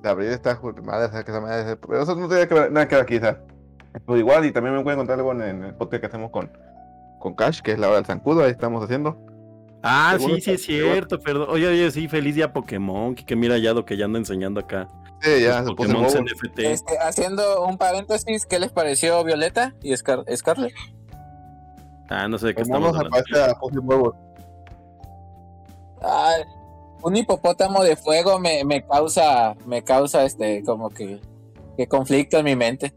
Abril está ju- madre, esa- que esa madre- pero eso no tiene que ver- nada que ver aquí, ¿sabes? Pero igual, y también me pueden encontrar luego en, en el podcast que hacemos con, con Cash, que es la hora del zancudo, ahí estamos haciendo. Ah, sí, sí, es cierto, perdón. Oye, oye, sí, feliz día Pokémon. Que mira ya lo que ya ando enseñando acá. Sí, ya se puso Pokémon nuevo. NFT. Este, haciendo un paréntesis, ¿qué les pareció Violeta y Scar Scarlet? Ah, no sé de qué El estamos hablando. parece a Pussy Huevos. Ay, un hipopótamo de fuego me, me causa, me causa este, como que, que conflicto en mi mente.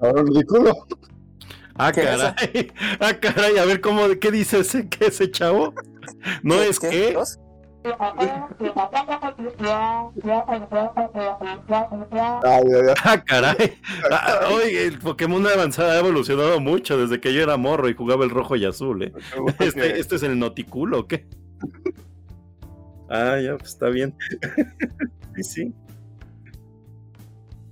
Cabrón ridículo. Ah, ¿Qué es caray. Ah, caray, a ver cómo, ¿qué dice ese, qué ese chavo? No ¿Qué- es qué? que. ¿Dos? Ay, ay, ay. Ah, caray. Ah, oye, el Pokémon avanzado ha evolucionado mucho desde que yo era morro y jugaba el rojo y azul, ¿eh? Este, que- este es el noticulo, ¿o qué? Ah, ya, pues está bien. Sí, sí.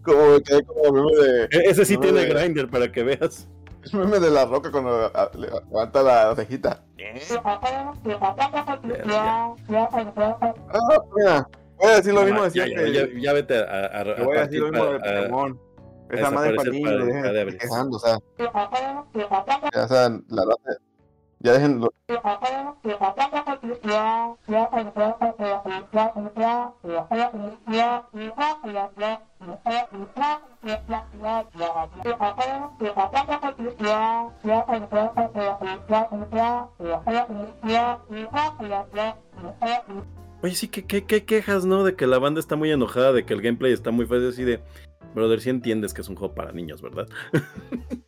Como me quedé como meme de, E- Ese sí tiene de- Grinder para que veas. meme de la roca cuando a- le- levanta la cejita. Ah, mira, voy a decir lo mismo de ya, ya, siempre. ya, ya vete a, a, a- Te voy a decir lo mismo de Pokémon. Esa madre para niños, para- para quejando, o sea. O sea, la raza. Ya dejen. lo- Oye, sí, ¿qué, qué, qué quejas, ¿no? De que la banda está muy enojada, de que el gameplay está muy fácil, así de... Brother, sí entiendes que es un juego para niños, ¿verdad?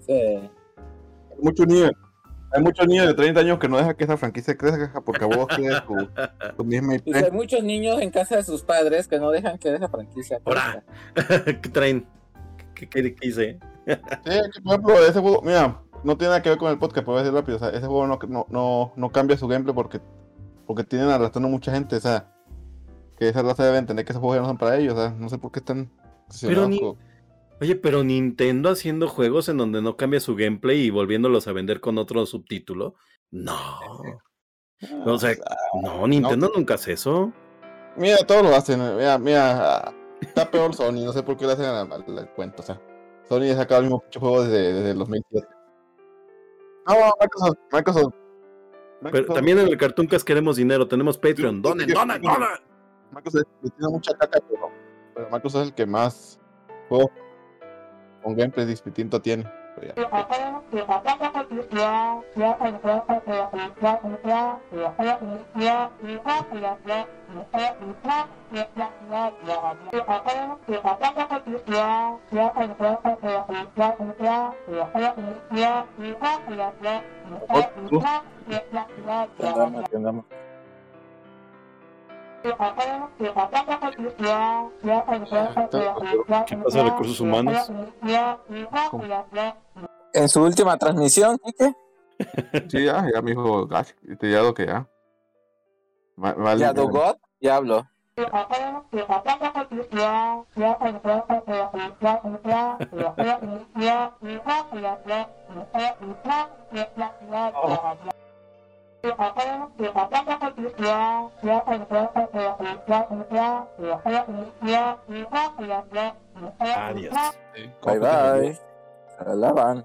Sí. Hay muchos niños. Hay muchos niños de 30 años que no dejan que esa franquicia crezca porque vos tienes tu, tu misma IP. Pues hay muchos niños en casa de sus padres que no dejan que esa franquicia crezca. ¿Qué traen? ¿Qué, qué, qué hice? Sí, por ejemplo, ese juego, mira, no tiene nada que ver con el podcast, pero voy a decir rápido. O sea, ese juego no, no, no, no cambia su gameplay porque, porque tienen arrastrando mucha gente. O sea, que esa raza debe entender que esos juegos ya no son para ellos. O sea, no sé por qué están. Pero obsesionados ni- con- Oye, pero Nintendo haciendo juegos en donde no cambia su gameplay y volviéndolos a vender con otro subtítulo. No. O sea, no, Nintendo nunca hace eso. Mira, todos lo hacen. Mira, mira, está peor Sony. No sé por qué le hacen al, cuento. O sea, Sony ha sacado el mismo juego desde, desde el 2007. No, Microsoft, Microsoft. Pero Microsoft- también en el Cartoon Cast queremos dinero, tenemos Patreon. Donen, donen, donen. Microsoft tiene mucha caca, pero, pero Microsoft es el que más juegos con gameplay distinto tiene. Pero ya. Otro. ¿Qué andamos? ¿Qué andamos? ¿Qué pasa, recursos humanos? En su última transmisión, Quique, Sí, ya, ya me dijo Gash, te ya lo que ya. Va- vale, ya Dogot, ya habló. Adiós. Bye bye. Se la lavan.